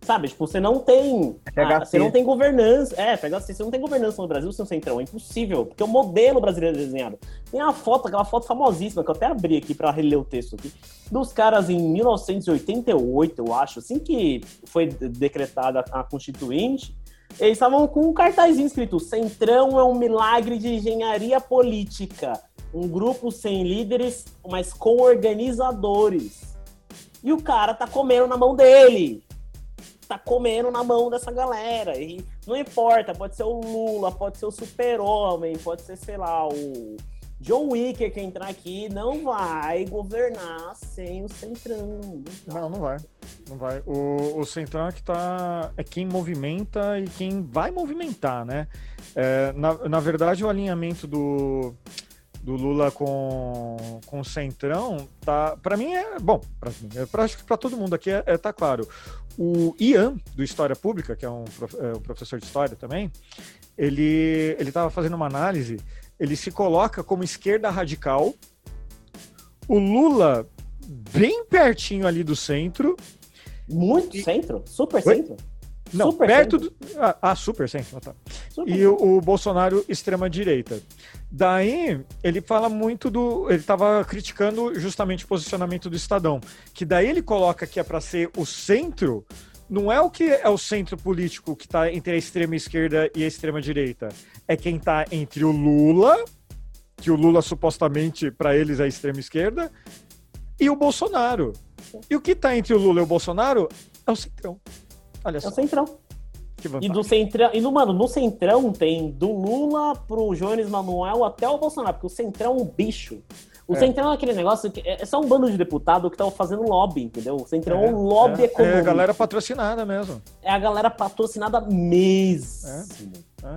Sabe, tipo, você não tem. FHC. ah, você não tem governança. É, FHC, você não tem governança no Brasil sem o Centrão. É impossível, porque o modelo brasileiro é desenhado. Tem uma foto, aquela foto famosíssima, que eu até abri aqui pra reler o texto aqui, dos caras em 1988, eu acho, assim que foi decretada a Constituinte. Eles estavam com um cartazinho escrito: Centrão é um milagre de engenharia política. Um grupo sem líderes, mas com organizadores. E o cara tá comendo na mão dele. Tá comendo na mão dessa galera. E não importa, pode ser o Lula, pode ser o Super-Homem, pode ser, sei lá, o John Wicker que entrar aqui. Não vai governar sem o Centrão. Não, não vai. Não vai. O, o Centrão é que tá. É quem movimenta e quem vai movimentar, né? É, na, na verdade, o alinhamento do, do Lula com, com o Centrão tá. Para mim é. Bom, pra, mim, é, pra, acho que pra todo mundo aqui é, é, tá claro. O Ian, do História Pública, que é um, é um professor de história também, ele estava fazendo uma análise, ele se coloca como esquerda radical, o Lula bem pertinho ali do centro, Muito E- centro? Super Oi? centro? Não, Super perto centro. do... Ah, ah, super centro, tá. Super e o, o Bolsonaro extrema direita. Daí ele fala muito do, ele estava criticando justamente o posicionamento do Estadão, que daí ele coloca que é para ser o centro, não é o que é o centro político que está entre a extrema esquerda e a extrema direita, é quem está entre o Lula, que o Lula supostamente para eles é a extrema esquerda, e o Bolsonaro. E o que está entre o Lula e o Bolsonaro é o centrão. Olha É só o centrão. E do Centrão, e no, mano, no Centrão tem do Lula pro Jones Manuel até o Bolsonaro, porque o Centrão é um bicho. O É. Centrão é aquele negócio que é é só um bando de deputado que estão fazendo lobby, entendeu? O Centrão é, É, um lobby é, econômico. é a galera patrocinada mesmo. É a galera patrocinada mesmo. É.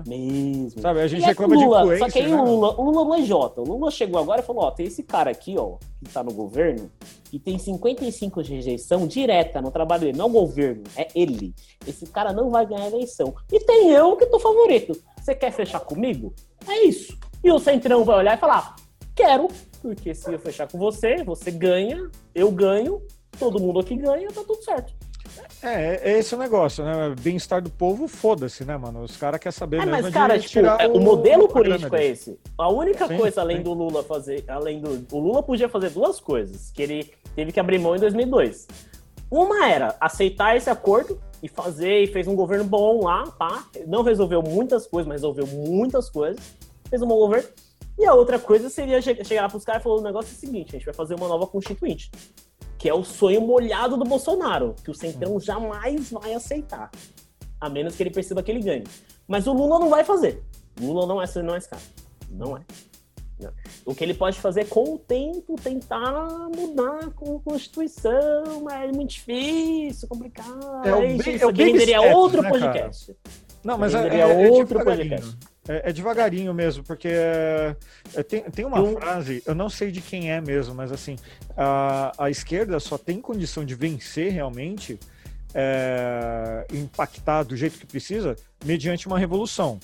Mesmo. Sabe, a gente E é reclama o de Lula, influência, Só que aí né? o Lula, o Lula não é Jota. O Lula chegou agora e falou: ó, tem esse cara aqui, ó, que tá no governo, que tem 55 de rejeição direta no trabalho dele. Não é o governo, é ele. Esse cara não vai ganhar a eleição. E tem eu que tô favorito. Você quer fechar comigo? É isso. E o Centrão vai olhar e falar: quero, porque se eu fechar com você, você ganha, eu ganho, todo mundo aqui ganha, tá tudo certo. É, é esse o negócio, né? Bem-estar do povo, foda-se, né, mano? Os caras querem saber É, mesmo mas, de cara, tipo, tirar é, o modelo político é esse. A única Sim, coisa além sim. do Lula fazer, além do. O Lula podia fazer duas coisas que ele teve que abrir mão em 2002. Uma era aceitar esse acordo e fazer, e fez um governo bom lá, tá? Não resolveu muitas coisas, mas resolveu muitas coisas. Fez um bom governo. E a outra coisa seria che- chegar lá pros caras e falar: o negócio é o seguinte, a gente vai fazer uma nova constituinte. Que é o sonho molhado do Bolsonaro, que o Centrão jamais vai aceitar. A menos que ele perceba que ele ganhe. Mas o Lula não vai fazer. O Lula não é, não é esse cara. Não é. Não. O que ele pode fazer é, com o tempo, tentar mudar a Constituição, mas é muito difícil, complicado. É o Aí, gente, é isso o aqui renderia outro né, cara? podcast. Não, mas é, Renderia é, é outro devagarinho. podcast. É, é devagarinho mesmo, porque é, é, tem, tem uma Eu- frase, eu não sei de quem é mesmo, mas assim, a, a esquerda só tem condição de vencer realmente, é, impactar do jeito que precisa, mediante uma revolução.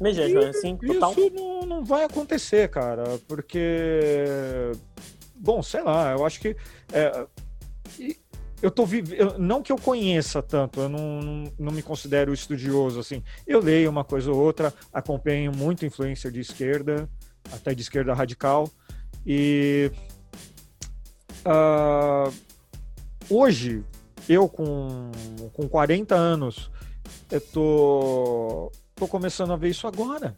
Mediante, assim, total. Isso não, não vai acontecer, cara, porque. Bom, sei lá, eu acho que. é, e eu tô vivendo. Não que eu conheça tanto, eu não, não, não me considero estudioso, assim. Eu leio uma coisa ou outra, acompanho muito influencer de esquerda, até de esquerda radical, e. ah, hoje, eu com, com 40 anos, eu tô, tô começando a ver isso agora.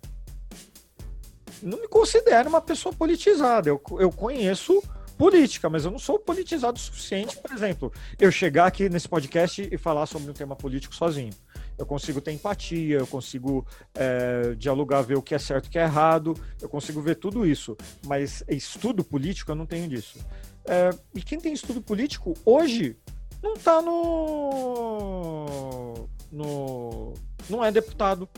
Não me considero uma pessoa politizada. Eu, eu conheço política, mas eu não sou politizado o suficiente, por exemplo, eu chegar aqui nesse podcast e falar sobre um tema político sozinho. Eu consigo ter empatia, eu consigo é, dialogar, ver o que é certo e o que é errado, eu consigo ver tudo isso. Mas estudo político eu não tenho disso. É, e quem tem estudo político hoje não tá no. no não é deputado.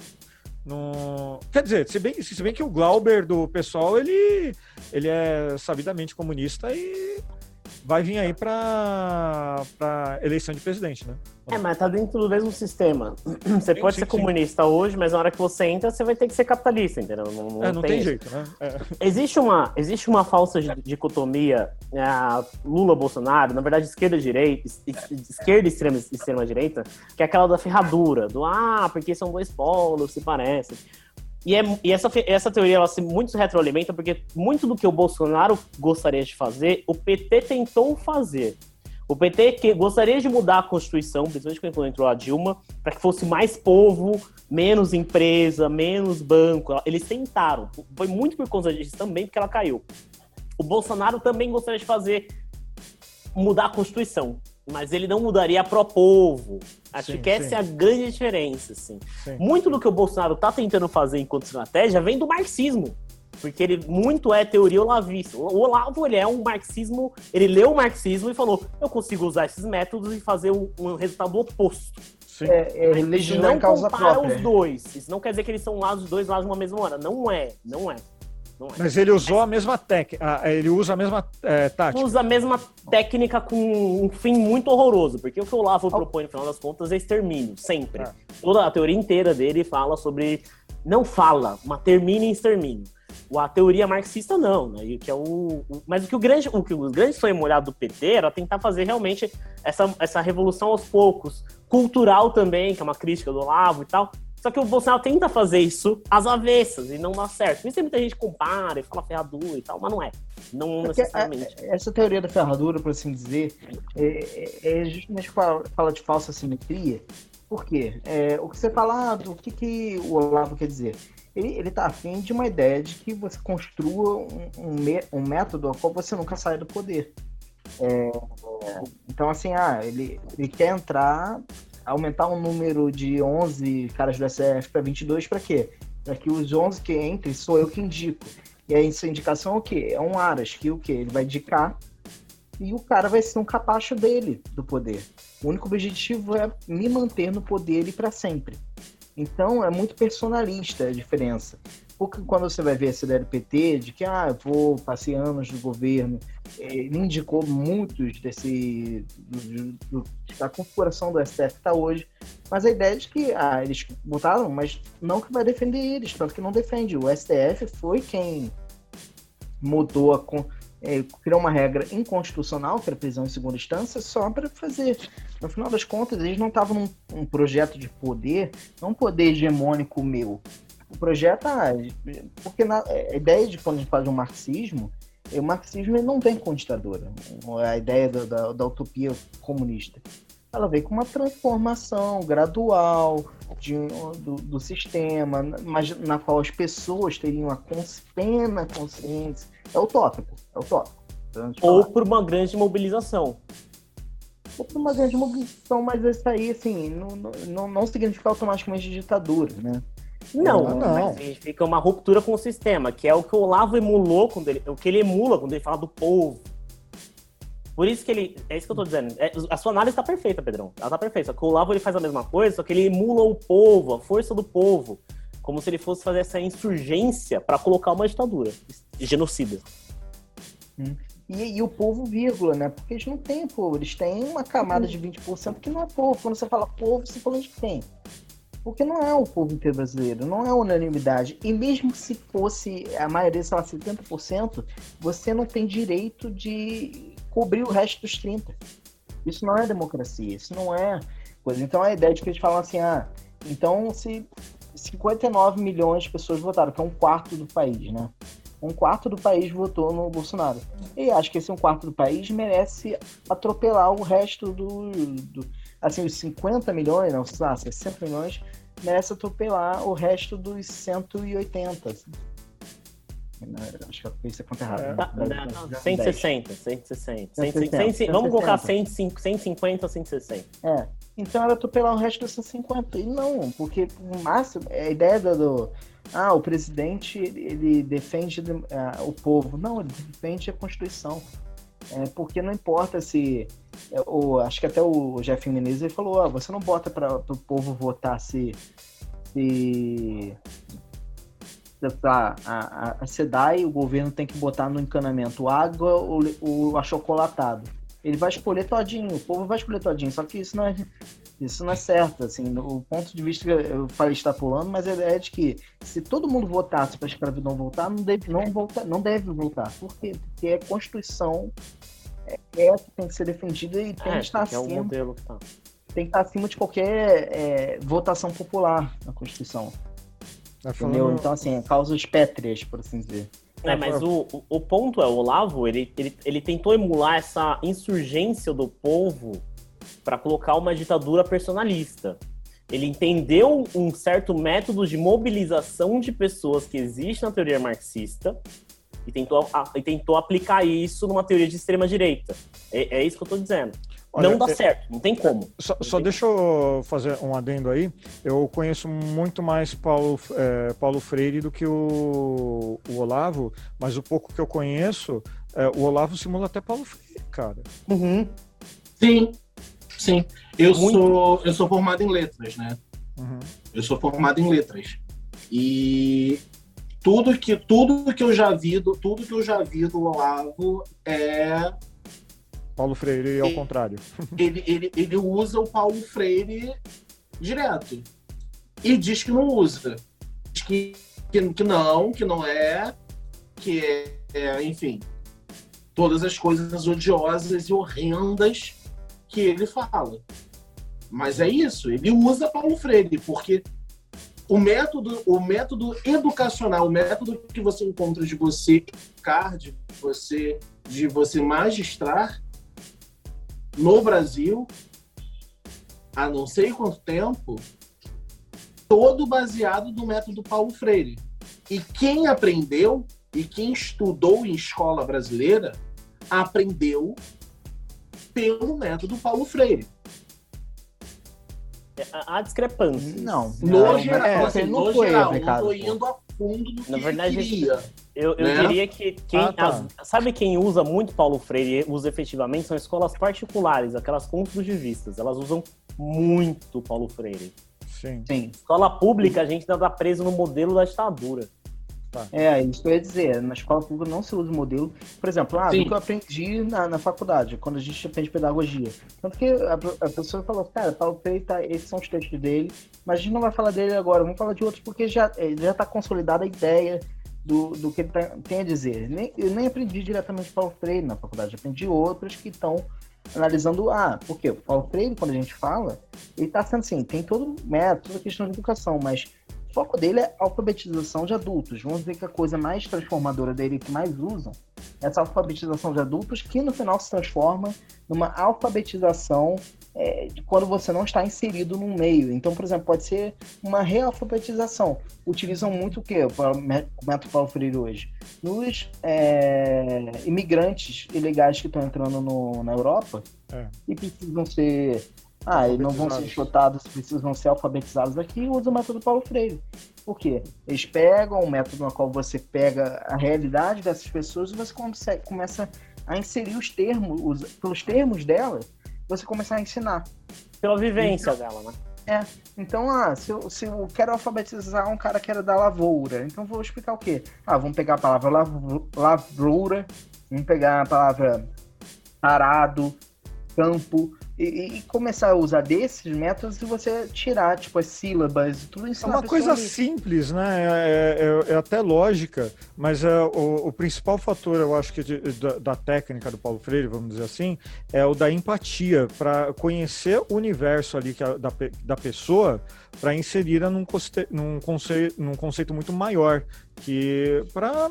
No... Quer dizer, se bem, se bem que o Glauber do pessoal, ele, ele é sabidamente comunista e vai vir aí para eleição de presidente, né? É, mas tá dentro do mesmo sistema. Você Sim, pode sim, ser sim. comunista hoje, mas na hora que você entra, você vai ter que ser capitalista, entendeu? Não, não é, não tem, isso. jeito, né? É. Existe uma, existe uma falsa di- dicotomia é, Lula-Bolsonaro, na verdade, esquerda-direita, es- es- esquerda e extrema, extrema-direita, que é aquela da ferradura, do ah, porque são dois polos, se parecem. E, é, e essa, essa teoria ela se muito se retroalimenta, porque muito do que o Bolsonaro gostaria de fazer, o PT tentou fazer. O PT que gostaria de mudar a Constituição, principalmente quando entrou a Dilma, para que fosse mais povo, menos empresa, menos banco. Eles tentaram. Foi muito por conta disso também, porque ela caiu. O Bolsonaro também gostaria de fazer mudar a Constituição, mas ele não mudaria pro povo. Acho Sim, que essa sim. é a grande diferença, assim. Sim. Muito do que o Bolsonaro tá tentando fazer enquanto estratégia vem do marxismo. Porque ele muito é teoria olavista. O Olavo, ele é um marxismo, ele leu o marxismo e falou: eu consigo usar esses métodos e fazer um, um resultado oposto. Sim. É, é não em causa compara própria. os dois. Isso não quer dizer que eles são lados, dois lados de uma mesma hora. Não é, não é. É. Mas ele usou a mesma técnica. Ele usa a mesma é, tática. Usa a mesma técnica com um fim muito horroroso, porque o que o Olavo propõe no final das contas é extermínio, sempre. É. Toda a teoria inteira dele fala sobre. Não fala, mas termina em extermínio. A teoria marxista não, né? Que é o, o- mas o que o grande, o que o grande sonho molhado do PT era tentar fazer realmente essa, essa revolução aos poucos, cultural também, que é uma crítica do Olavo e tal. Só que o Bolsonaro tenta fazer isso às avessas e não dá certo. Por isso tem muita gente que compara e fala ferradura e tal, mas não é. Não Porque necessariamente. a- essa teoria da ferradura, por assim dizer, é, é- é justamente fala, fala de falsa simetria. Por quê? É, o que você fala, ah, do que, que o Olavo quer dizer? Ele, ele tá afim de uma ideia de que você construa um, um, mé- um método ao qual você nunca sai do poder. É, então, assim, ah, ele, ele quer entrar, aumentar o número de 11 caras do STF para 22 para quê? Para que os 11 que entrem sou eu que indico. E aí, essa indicação é o quê? É um aras, que o quê? Ele vai indicar e o cara vai ser um capacho dele do poder. O único objetivo é me manter no poder e para sempre. Então é muito personalista a diferença. Porque quando você vai ver essa ideia do PT, de que ah, eu vou, passei anos no governo, ele indicou muitos desse. Do, do, da configuração do STF que está hoje. Mas a ideia é de que ah, eles botaram, mas não que vai defender eles, tanto que não defende. O STF foi quem mudou a. eh, criou uma regra inconstitucional, que era prisão em segunda instância, só para fazer. No final das contas, eles não estavam num um projeto de poder, não um poder hegemônico meu. O projeto, ah, porque na, a ideia de quando a gente fala de um marxismo, o marxismo não vem com ditadura. A ideia da, da, da utopia comunista. Ela vem com uma transformação gradual de, do, do sistema, mas na qual as pessoas teriam a cons- plena consciência. É utópico, é utópico. Então, Ou por uma grande mobilização. Ou por uma grande mobilização, mas isso aí, assim, não, não, não significa automaticamente ditadura, né? Não, Ah, não. mas significa uma ruptura com o sistema, que é o que o Olavo emulou quando ele, o que ele emula quando ele fala do povo. Por isso que ele, é isso que eu tô dizendo. É, a sua análise tá perfeita, Pedrão. Ela tá perfeita. Só que o Olavo ele faz a mesma coisa, só que ele emula o povo, a força do povo, como se ele fosse fazer essa insurgência para colocar uma ditadura genocida. E, e o povo, vírgula, né? Porque eles não têm povo, eles têm uma camada de 20% que não é povo. Quando você fala povo, você fala de quem? Porque não é o povo inteiro brasileiro, não é unanimidade. E mesmo se fosse a maioria, sei lá, 70%, você não tem direito de cobrir o resto dos 30%. Isso não é democracia, isso não é coisa. Então a ideia de que eles falam assim, ah, então se 59 milhões de pessoas votaram, que é um quarto do país, né? Um quarto do país votou no Bolsonaro. E acho que esse um quarto do país merece atropelar o resto do. do assim, os 50 milhões, não, sei lá, 60 milhões, merece atropelar o resto dos 180. assim. Não, Acho que eu fiz a conta errada. É. né? Tá, né, dez. 160, 160. 160, 160, Vamos colocar 160. 105, 150 ou 160. É. Então era atropelar o resto dos 150. E não, porque o máximo, a ideia do. do- ah, o presidente ele, defende ah, o povo. Não, ele defende a Constituição. É, porque não importa se. é, o, acho que até o Jeff Menezes falou: ó, você não bota para o povo votar se. se a, a, a SEDAI, o governo tem que botar no encanamento água ou le- o achocolatado. Ele vai escolher todinho, o povo vai escolher todinho, só que isso não é, isso não é certo, assim, no ponto de vista que eu falei extrapolando, mas a ideia é de que se todo mundo votasse para a escravidão voltar, não deve, não, voltar, não deve voltar. Por quê? Porque a Constituição é essa que tem que ser defendida e tem É, que estar que é o acima, modelo que tá. tem que estar acima de qualquer é, votação popular na Constituição. Tá Entendeu? falando- Então, assim, causas pétreas, por assim dizer. É, mas o, o- o ponto é, o Olavo, ele, ele, ele tentou emular essa insurgência do povo para colocar uma ditadura personalista. Ele entendeu um certo método de mobilização de pessoas que existe na teoria marxista e tentou, a- e tentou aplicar isso numa teoria de extrema direita. É, é isso que eu tô dizendo. Olha, não dá é- certo, não tem como. Só, só deixa eu fazer um adendo aí. Eu conheço muito mais Paulo, é, Paulo Freire do que o, o Olavo, mas o pouco que eu conheço, é, o Olavo simula até Paulo Freire, cara. Uhum. Sim, sim. Eu Muito. sou, eu sou formado em letras, né? Uhum. Eu sou formado em letras. E tudo que tudo que eu já vi, do, tudo que eu já vi do Olavo é Paulo Freire ao contrário. ele, ele, ele usa o Paulo Freire direto e diz que não usa, diz que, que, que não, que não é, que é, é, enfim, todas as coisas odiosas e horrendas que ele fala. Mas é isso, ele usa Paulo Freire, porque o método, o método educacional, o método que você encontra de você educar, de você, de você magistrar no Brasil, há não sei quanto tempo, todo baseado no método Paulo Freire. E quem aprendeu e quem estudou em escola brasileira aprendeu pelo método Paulo Freire. Há discrepâncias. Não. No não, geral, é, assim, não no foi geral, aplicado, não tô indo a fundo do que Na verdade, ele queria. Eu, eu Né? diria que quem. Ah, tá. as- sabe quem usa muito Paulo Freire e usa efetivamente? São escolas particulares, aquelas construtivistas. Elas usam muito Paulo Freire. Sim. Sim. Escola pública, a gente ainda tá preso no modelo da ditadura. É, isso que eu ia dizer. Na escola pública não se usa o modelo. Por exemplo, ah, Sim. do que eu aprendi na, na faculdade, quando a gente aprende pedagogia. Tanto que a, a pessoa falou, cara, Paulo Freire, tá, esses são os textos dele, mas a gente não vai falar dele agora, vamos falar de outros, porque já, já tá consolidada a ideia do, do que ele tá- tem a dizer. Nem, eu nem aprendi diretamente Paulo Freire na faculdade, aprendi outros que estão analisando, ah, porque o Paulo Freire, quando a gente fala, ele tá sendo assim, tem todo método, toda a questão de educação, mas foco dele é alfabetização de adultos. Vamos ver que a coisa mais transformadora dele que mais usam é essa alfabetização de adultos que no final se transforma numa alfabetização é, quando você não está inserido num meio. Então, por exemplo, pode ser uma realfabetização. Utilizam muito o mé- o método Paulo Freire hoje. Nos é, imigrantes ilegais que estão entrando no- na Europa É. e precisam ser ah, e não vão ser chotados, precisam ser alfabetizados aqui, usa o método Paulo Freire. Por quê? Eles pegam o método no qual você pega a realidade dessas pessoas e você consegue, começa a inserir os termos, os- pelos termos dela, você começa a ensinar. Pela vivência dela, né? Então, ah, se eu, se eu quero alfabetizar um cara que era da lavoura, então vou explicar o quê? Ah, vamos pegar a palavra lavroura, vamos pegar a palavra arado, campo, e, e- começar a usar desses métodos e você tirar, tipo, as sílabas e tudo isso. É uma coisa simples, né? É, é- é até lógica, mas é, o, o principal fator, eu acho que de- da, da técnica do Paulo Freire, vamos dizer assim, é o da empatia, para conhecer o universo ali que a- da, da pessoa, para inserir num, num, conce, num conceito muito maior, que para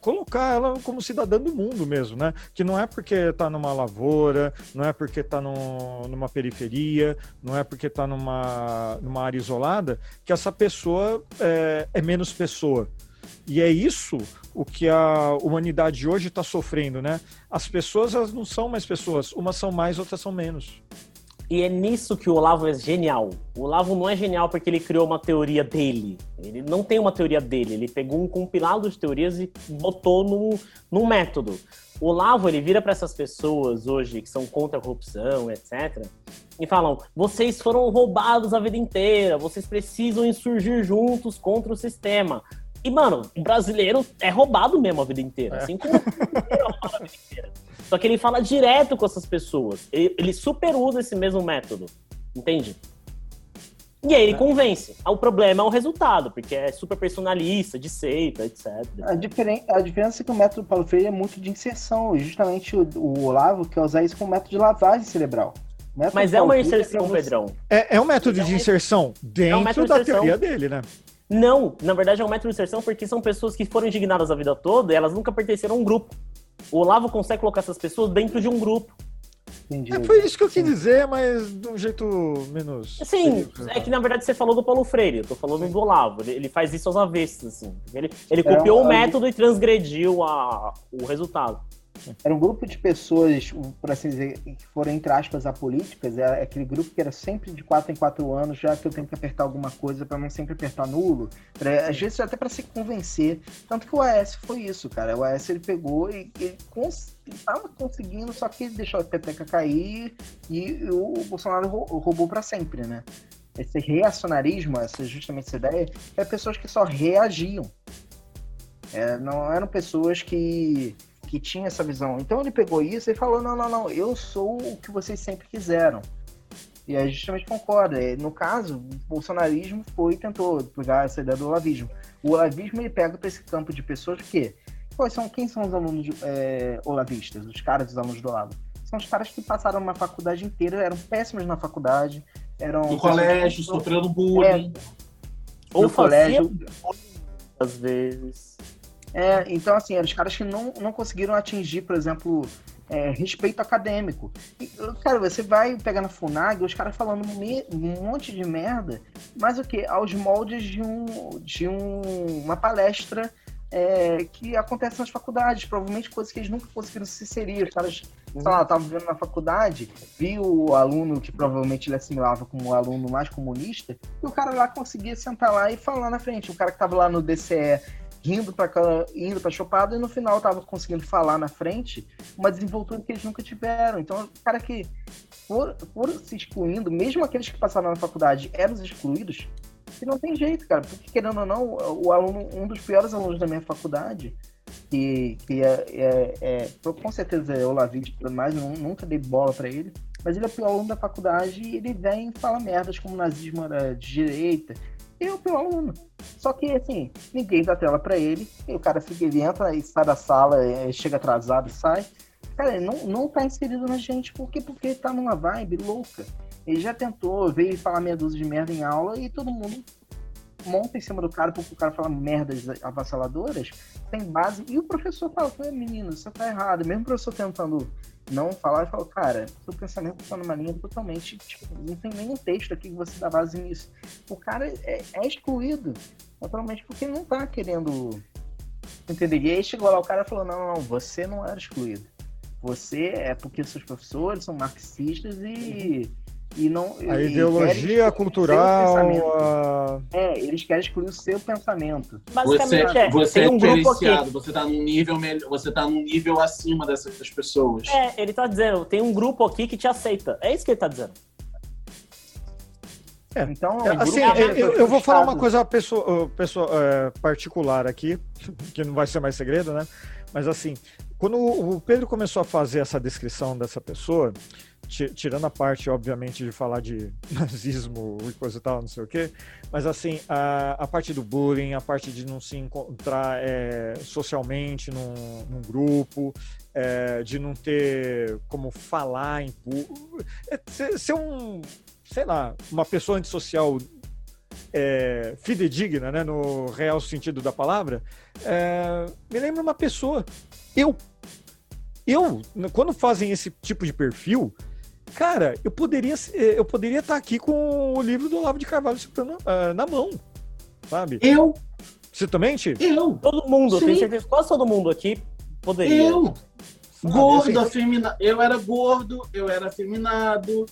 colocar ela como cidadã do mundo mesmo, né? Que não é porque está numa lavoura, não é porque está numa periferia, não é porque está numa, numa área isolada, que essa pessoa é, é menos pessoa. E é isso o que a humanidade hoje está sofrendo, né? As pessoas elas não são mais pessoas, umas são mais, outras são menos. E é nisso que o Olavo é genial. O Olavo não é genial porque ele criou uma teoria dele. Ele não tem uma teoria dele. Ele pegou um compilado de teorias e botou num, num método. O Olavo, ele vira para essas pessoas hoje que são contra a corrupção, etc. E falam: vocês foram roubados a vida inteira, vocês precisam insurgir juntos contra o sistema. E, mano, o brasileiro é roubado mesmo a vida inteira. É. Assim como o brasileiro é roubado a vida inteira. Só que ele fala direto com essas pessoas. Ele, ele super usa esse mesmo método. Entende? E aí ele convence. O problema é o resultado, porque é super personalista, de seita, etc. A, diferen a diferença é que o método Paulo Freire é muito de inserção, justamente o, o Olavo quer usar isso como método de lavagem cerebral. Mas é uma Freire inserção, Pedrão. É, é um método É um de inserção dentro método de da inserção. teoria dele, né? Não, na verdade é um método de inserção porque são pessoas que foram indignadas a vida toda e elas nunca pertenceram a um grupo. O Olavo consegue colocar essas pessoas dentro de um grupo. Entendi. É, foi isso que eu quis dizer, mas de um jeito menos. Sim, é que na verdade você falou do Paulo Freire, eu tô falando do Olavo. Ele, faz isso aos avessos, assim. Ele, ele É, copiou o é, método e transgrediu a, o resultado. Era um grupo de pessoas, por assim dizer, que foram, entre aspas, apolíticas. Era aquele grupo que era sempre de 4 em 4 anos, já que eu tenho que apertar alguma coisa para não sempre apertar nulo. Pra- às vezes até para se convencer. Tanto que o AS foi isso, cara. O AS ele pegou e ele cons- tava conseguindo, só que ele deixou a peteca cair e o Bolsonaro rou- roubou para sempre, né? Esse reacionarismo, essa, justamente essa ideia, é pessoas que só reagiam. É, não eram pessoas que, que tinham essa visão. Então ele pegou isso e falou: não, não, não, eu sou o que vocês sempre quiseram. E a gente justamente concorda. É, no caso, o bolsonarismo foi e tentou pegar essa ideia do olavismo. O olavismo ele pega para esse campo de pessoas que. Quais são, quem são os alunos é, olavistas? Os caras dos alunos do Olavo? São os caras que passaram uma faculdade inteira, eram péssimos na faculdade, eram. No colégio, que... sofrendo bullying. É, Ou colégio. Às vezes. É, então, assim, eram os caras que não, não conseguiram atingir, por exemplo, é, respeito acadêmico. E, cara, você vai pegar na FUNAG, os caras falando me, um monte de merda, mas o que? Aos moldes de, um, de um, uma palestra é, que acontece nas faculdades, provavelmente coisas que eles nunca conseguiram se inserir. Os caras, sei lá, estavam vivendo na faculdade, viu o aluno que provavelmente ele assimilava como o aluno mais comunista, e o cara lá conseguia sentar lá e falar na frente. O cara que estava lá no DCE rindo para indo para chopada e no final tava conseguindo falar na frente uma desenvoltura que eles nunca tiveram. Então, o cara que por, por se excluindo, mesmo aqueles que passaram na faculdade eram os excluídos, que não tem jeito, cara, porque querendo ou não, o aluno, um dos piores alunos da minha faculdade, que, que é, é, é com certeza é Olavide e tudo mais, nunca dei bola para ele, mas ele é o pior aluno da faculdade e ele vem e fala merdas como nazismo era de direita, e o pior aluno. Só que, assim, ninguém dá tela para ele, e o cara fica, ele entra e sai da sala, é, chega atrasado e sai. Cara, ele não, não tá inserido na gente, por quê? Porque ele tá numa vibe louca. Ele já tentou, veio falar meia dúzia de merda em aula e todo mundo monta em cima do cara porque o cara fala merdas avassaladoras, tem base. E o professor fala, menino, você tá errado. Mesmo o professor tentando não falar, ele fala, cara, seu pensamento tá numa linha totalmente, tipo, não tem nenhum texto aqui que você dá base nisso. O cara é, é excluído, naturalmente, porque ele não tá querendo entender. E aí chegou lá o cara falou, não, não, você não era excluído. Você é porque seus professores são marxistas e... E não, a ideologia cultural. A... É, eles querem excluir o seu pensamento. Você, é, você é um diferenciado, você está num nível melhor, você tá num nível acima dessas pessoas. É, ele está dizendo, tem um grupo aqui que te aceita. É isso que ele está dizendo. É, então, é, assim, eu, eu, vou falar uma coisa pessoa, pessoa é, particular aqui, que não vai ser mais segredo, né? Mas assim, quando o Pedro começou a fazer essa descrição dessa pessoa, tirando a parte, obviamente, de falar de nazismo e coisa e tal, não sei o quê, mas assim, a, a parte do bullying, a parte de não se encontrar é, socialmente num, num grupo, é, de não ter como falar em público, é, ser, um, sei lá, uma pessoa antissocial é, fidedigna, né, no real sentido da palavra, é, me lembra uma pessoa. Eu eu, quando fazem esse tipo de perfil, Cara, eu poderia eu poderia estar aqui com o livro do Olavo de Carvalho uh, na mão, sabe? Eu. Você também? Eu. Todo mundo, Sim. tenho certeza quase todo mundo aqui poderia. Eu. Gordo, assim... afeminado. Eu era gordo, eu era afeminado,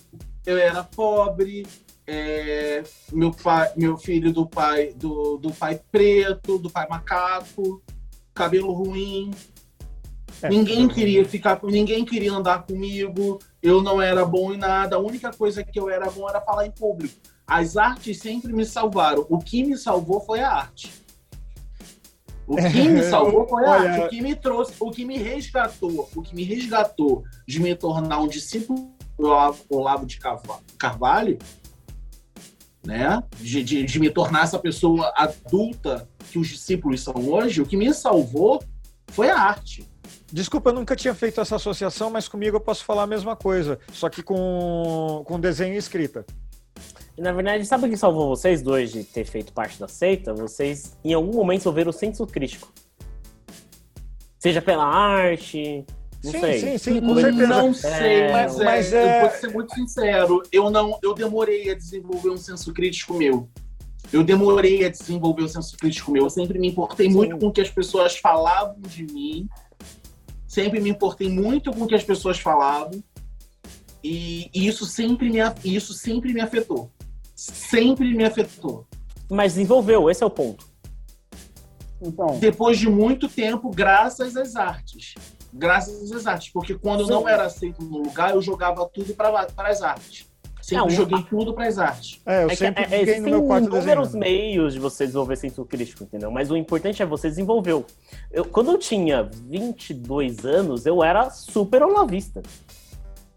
eu era pobre, é, meu pai, meu filho do pai do, do pai preto, do pai macaco, cabelo ruim. É, ninguém queria ficar com ninguém queria andar comigo eu não era bom em nada, a única coisa que eu era bom era falar em público. As artes sempre me salvaram. O que me salvou foi a arte. O que me salvou foi a arte. O que me trouxe, o que me resgatou, o que me resgatou de me tornar um discípulo do Olavo de Carvalho, né? De, de, de me tornar essa pessoa adulta que os discípulos são hoje, o que me salvou foi a arte. Desculpa, eu nunca tinha feito essa associação, mas comigo eu posso falar a mesma coisa, só que com, com desenho e escrita. Na verdade, sabe o que salvou vocês dois de ter feito parte da seita? Vocês, em algum momento, souberam o senso crítico. Seja pela arte, não sim, sei. Sim, sim, com certeza. Não sei, é, mas, é, mas é... eu vou ser muito sincero. Eu não, eu demorei a desenvolver um senso crítico meu. Eu demorei a desenvolver um senso crítico meu. Eu sempre me importei sim. muito com o que as pessoas falavam de mim sempre me importei muito com o que as pessoas falavam e, e isso sempre me isso sempre me afetou, sempre me afetou. Mas desenvolveu, esse é o ponto. Então, depois de muito tempo, graças às artes, graças às artes, porque quando eu não era aceito no lugar, eu jogava tudo para as artes. Sempre joguei tudo pras artes. É, eu É que, sempre é, fiquei no existem meu quarto inúmeros desenhando. meios de você desenvolver senso crítico, entendeu? Mas o importante é você desenvolveu. Eu, quando eu tinha 22 anos, eu era super olavista.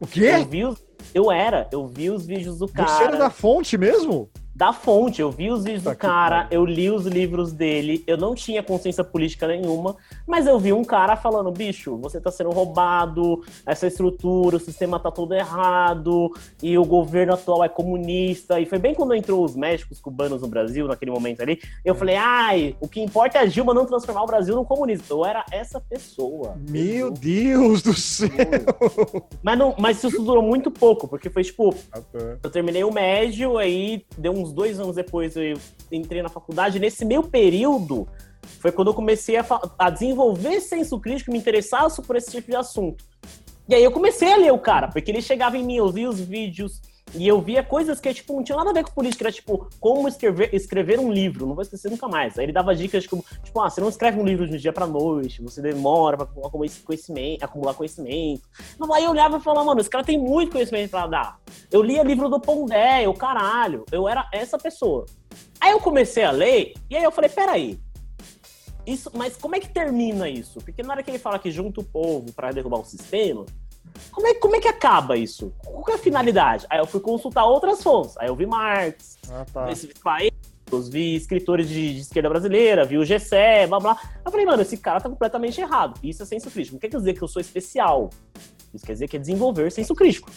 O quê? Eu, vi os, eu era, eu vi os vídeos do Você cara. era da fonte mesmo? Da fonte, eu vi os vídeos Tá do que cara, eu li os livros dele, eu não tinha consciência política nenhuma, mas eu vi um cara falando, bicho, você tá sendo roubado, essa estrutura, o sistema tá todo errado, e o governo atual é comunista, e foi bem quando entrou os médicos cubanos no Brasil, naquele momento ali, eu falei, ai, o que importa é a Dilma não transformar o Brasil num comunista. Eu era essa pessoa. Meu Eu- Deus do céu! Mas, não, mas isso durou muito pouco, porque foi tipo, tá. eu terminei o médio, aí deu uns dois anos depois eu entrei na faculdade. Nesse meio período foi quando eu comecei a, a desenvolver senso crítico, me interessar por esse tipo de assunto. E aí eu comecei a ler o cara, porque ele chegava em mim, eu via os vídeos e eu via coisas que tipo, não tinham nada a ver com política, era tipo, como escrever, escrever um livro, não vou esquecer nunca mais. Aí ele dava dicas tipo, tipo ah, você não escreve um livro de um dia pra noite, você demora pra acumular conhecimento, acumular conhecimento. Aí eu olhava e falava, mano, esse cara tem muito conhecimento pra dar. Eu lia livro do Pondé, eu caralho, eu era essa pessoa. Aí eu comecei a ler, e aí eu falei, peraí, isso, mas como é que termina isso? Porque na hora que ele fala que junta o povo pra derrubar o sistema, como é, como é que acaba isso? Qual é a finalidade? Aí eu fui consultar outras fontes. Aí eu vi Marx, Ah, tá. países, vi escritores de, de esquerda brasileira, vi o Gessé, blá blá. Eu falei, mano, esse cara tá completamente errado. Isso é senso crítico. Não quer dizer que eu sou especial. Isso quer dizer que é desenvolver senso crítico.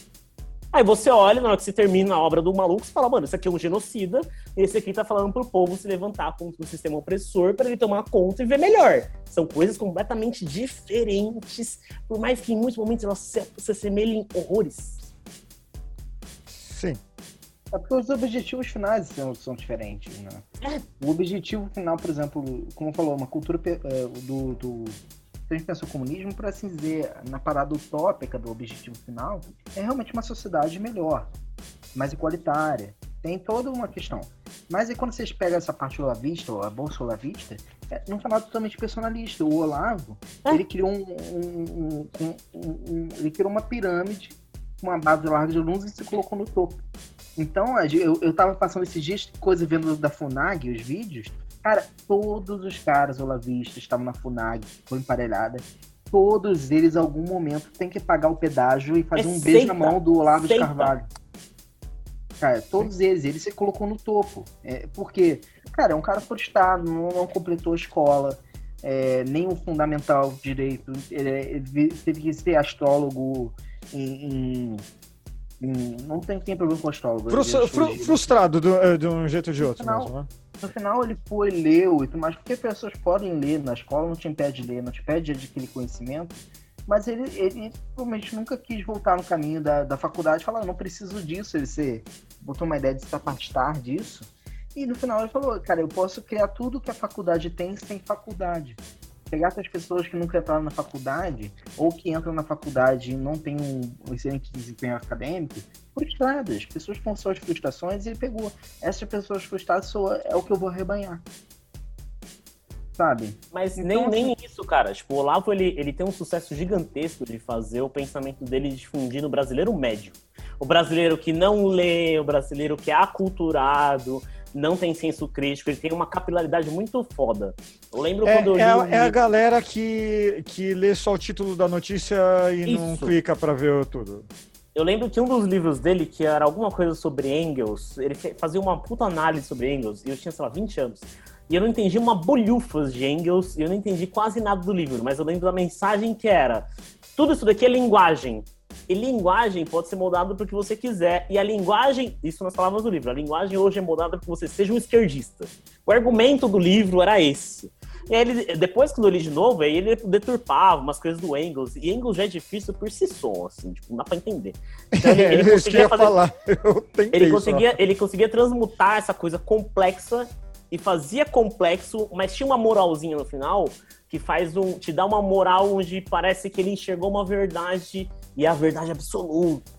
Aí você olha, na hora que você termina a obra do maluco, você fala, mano, isso aqui é um genocida, esse aqui tá falando pro povo se levantar contra o sistema opressor para ele tomar conta e ver melhor. São coisas completamente diferentes, por mais que em muitos momentos elas se, se assemelhem horrores. Sim. É porque os objetivos finais são, são diferentes, né? É. O objetivo final, por exemplo, como falou, uma cultura é, do, do. Se a gente pensa o comunismo, por assim dizer, na parada utópica do objetivo final, é realmente uma sociedade melhor, mais igualitária. Tem toda uma questão. Mas aí quando vocês pegam essa parte olavista, ou a bolsa olavista, é num formato totalmente personalista. O Olavo, É. ele criou um, um- um- um- um- um- ele criou uma pirâmide com uma base larga de alunos e se colocou no topo. Então, eu, eu tava passando esses dias, coisa vendo da FUNAG, os vídeos. Cara, todos os caras olavistas estavam na FUNAG, foi emparelhada. Todos eles, em algum momento, tem que pagar o pedágio e fazer É um beijo seita. na mão do Olavo de Seita. Carvalho. Cara, todos eles, ele se colocou no topo. É, porque, cara, é um cara forestado, não, não completou a escola, é, nem o fundamental direito. Ele, ele teve que ser astrólogo em. em- não tem, tem problema com astrólogo. Frus- ele é fru- frustrado do- eh, de um jeito ou de outro Não. mesmo, né? No final ele foi, leu e tudo mais, porque pessoas podem ler na escola, não te impede de ler, não te impede de adquirir conhecimento, mas ele, ele provavelmente nunca quis voltar no caminho da, da faculdade e falar, "Eu não preciso disso, ele se, botou uma ideia de se afastar disso, e no final ele falou, cara, eu posso criar tudo que a faculdade tem sem faculdade. Pegar essas pessoas que nunca entraram na faculdade, ou que entram na faculdade e não têm um excelente desempenho acadêmico, frustradas, pessoas com suas frustrações, e ele pegou essas pessoas frustradas é o que eu vou arrebanhar. Sabe? Mas Então, nem, assim- nem isso, cara. Tipo, o Olavo, ele, ele tem um sucesso gigantesco de fazer o pensamento dele difundir no brasileiro médio. O brasileiro que não lê, o brasileiro que é aculturado, não tem senso crítico, ele tem uma capilaridade muito foda. Eu lembro É, quando eu li é, um é a galera que, que lê só o título da notícia e não Isso. clica pra ver tudo. Eu lembro que um dos livros dele, que era alguma coisa sobre Engels, ele fazia uma puta análise sobre Engels, e eu tinha, sei lá, 20 anos. E eu não entendi uma bolhufas de Engels, e eu não entendi quase nada do livro, mas eu lembro da mensagem que era: tudo isso daqui é linguagem. E linguagem pode ser moldada para o que você quiser. E a linguagem, isso nas palavras do livro, a linguagem hoje é moldada para que você seja um esquerdista. O argumento do livro era esse. E aí ele, depois que eu li de novo, aí ele deturpava umas coisas do Engels. E Engels já é difícil por si só, assim, tipo, não dá pra entender. Então ele, ele conseguia ia fazer falar. Eu ele só. conseguia, ele conseguia transmutar essa coisa complexa e fazia complexo, mas tinha uma moralzinha no final que faz um. te dá uma moral onde parece que ele enxergou uma verdade e a verdade absoluta.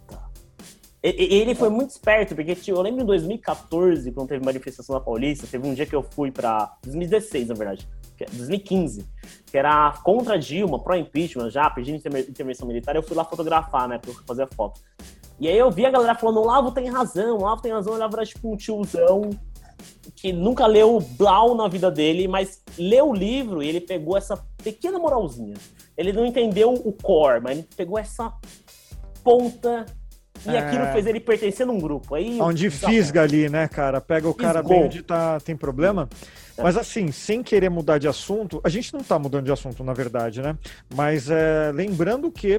E- Ele foi muito esperto, porque eu lembro em 2014, quando teve manifestação na Paulista, teve um dia que eu fui pra. 2016, na verdade. que é 2015, que era contra Dilma, pró-impeachment já, pedindo intervenção militar, eu fui lá fotografar, né, pra fazer a foto. E aí eu vi a galera falando, o Lavo tem razão, o Lavo tem razão, Lavo era tipo um tiozão que nunca leu Blau na vida dele, mas leu o livro e ele pegou essa pequena moralzinha. Ele não entendeu o core, mas ele pegou essa ponta e É. aquilo fez ele pertencer num grupo. Aí, Onde fisga ali, né, cara? Pega o cara Fisgou. bem onde tá, tem problema. Mas assim, sem querer mudar de assunto, a gente não tá mudando de assunto, na verdade, né? Mas é, lembrando que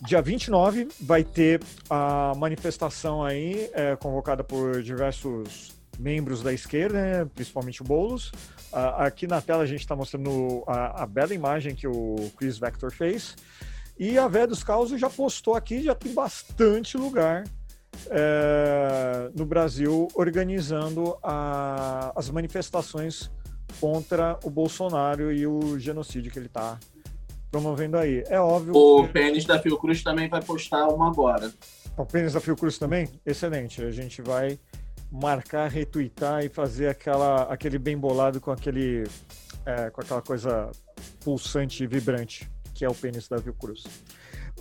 dia 29 vai ter a manifestação aí, é, convocada por diversos membros da esquerda, né, principalmente o Boulos. Aqui na tela a gente está mostrando a, a bela imagem que o Chris Vector fez. E a Vé dos Causos já postou aqui, já tem bastante lugar é, no Brasil organizando a- as manifestações contra o Bolsonaro e o genocídio que ele está promovendo aí. É óbvio. O que- pênis da Fiocruz também vai postar uma agora. o pênis da Fiocruz também? Excelente. A gente vai marcar, retweetar e fazer aquela, aquele bem bolado com aquele é, com aquela coisa pulsante e vibrante que é o pênis da Fiocruz.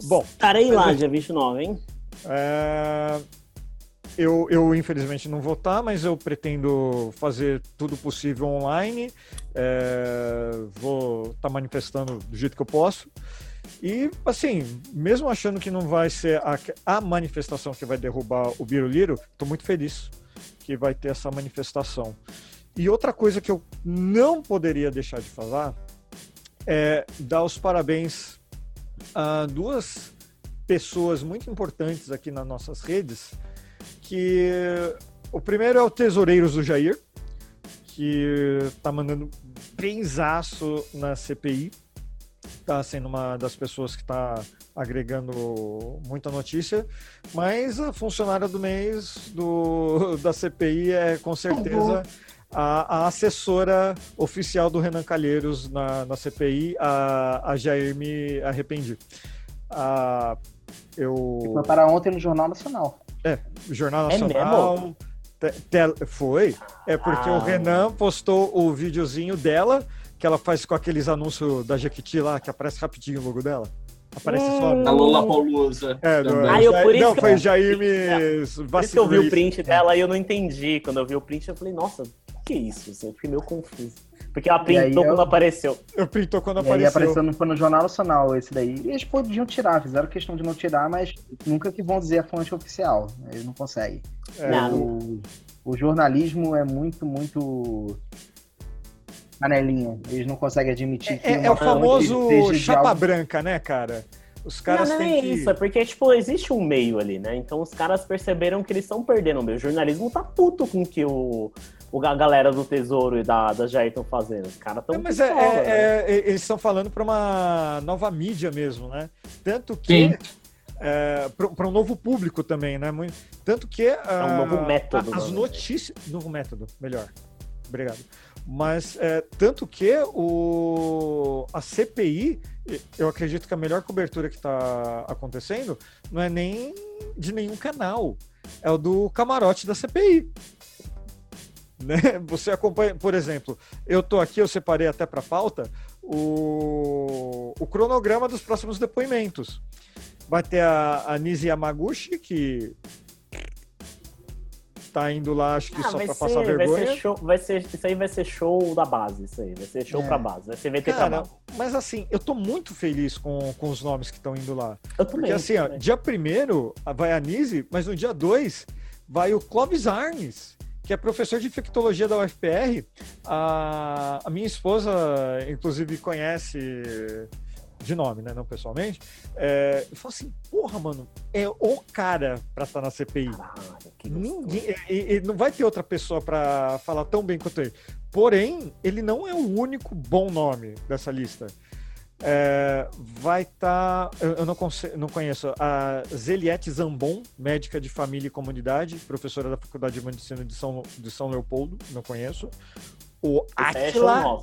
Bom, Estarei lá, dia 29, hein? É, Eu, eu, infelizmente, não vou estar, mas eu pretendo fazer tudo possível online. É, Vou estar manifestando do jeito que eu posso. E, assim, mesmo achando que não vai ser a, a manifestação que vai derrubar o Biruliro, estou muito feliz que vai ter essa manifestação. E outra coisa que eu não poderia deixar de falar é dar os parabéns a duas pessoas muito importantes aqui nas nossas redes, que o primeiro é o Tesoureiros do Jair, que tá mandando benzaço na CPI, tá sendo uma das pessoas que está agregando muita notícia, mas a funcionária do mês do, da CPI é com certeza a, a assessora oficial do Renan Calheiros na, na CPI, a, a Jair me arrependi. A, eu... Foi para ontem no Jornal Nacional. Jornal É Nacional. te- te- foi. É porque o Ah. Renan postou o videozinho dela, que ela faz com aqueles anúncios da Jequiti lá, que aparece rapidinho o logo dela. Aparece só. Hum. Da Lola Paulusa. É, também. Ah, eu- por isso não, que- foi Jair me Por isso que eu vi o print dela e eu não entendi. Quando eu vi o print, eu falei, nossa, o que é isso? Eu fiquei meio confuso. Porque ela printou eu- quando apareceu. Eu printou quando E aí apareceu. apareceu no, no Jornal Nacional esse daí. E eles podiam tirar, fizeram questão de não tirar, mas nunca que vão dizer a fonte oficial. Eles não conseguem. É, Não. O, o jornalismo é muito, muito panelinha. Eles não conseguem admitir que É, é uma o famoso chapa algo- branca, né, cara? Os caras não, não têm é que. isso, é porque, tipo, existe um meio ali, né? Então os caras perceberam que eles estão perdendo o meio. O jornalismo tá puto com o que o, o a galera do Tesouro e da, da Jair estão fazendo. Os caras estão É, mas é, é- é- eles estão falando para uma nova mídia mesmo, né? Tanto que Sim. para um novo público também, né? Muito- tanto que um ah, novo método, as né? notícias, novo método, melhor. Obrigado. Mas é, tanto que o a CPI, eu acredito que a melhor cobertura que está acontecendo não é nem de nenhum canal, é o do camarote da CPI. Né? Você acompanha, por exemplo, eu tô aqui, eu separei até para pauta o, o cronograma dos próximos depoimentos. Vai ter a, Nisi Yamaguchi, que tá indo lá, acho que Ah, só vai para ser, passar vai vergonha. ser show, vai ser, isso aí vai ser show da base, isso aí. Vai ser show É. pra base, vai ser VT pra Cara, base. mas assim, eu tô muito feliz com, com os nomes que estão indo lá. Eu Porque também. assim, ó, também. dia 1 vai a Nise, mas no dia 2 vai o Clóvis Arnes, que é professor de infectologia da UFPR. A, a minha esposa, inclusive, conhece de nome, né? Não pessoalmente. É, eu falo assim, porra, mano, é o cara pra estar na CPI. Caralho. Ninguém, e- e não vai ter outra pessoa para falar tão bem quanto ele. Porém, ele não é o único bom nome dessa lista. É, vai estar. eu eu não, não conheço. A Zeliette Zambon, médica de família e comunidade, professora da Faculdade de Medicina de São, de São Leopoldo, não conheço. O é Atila.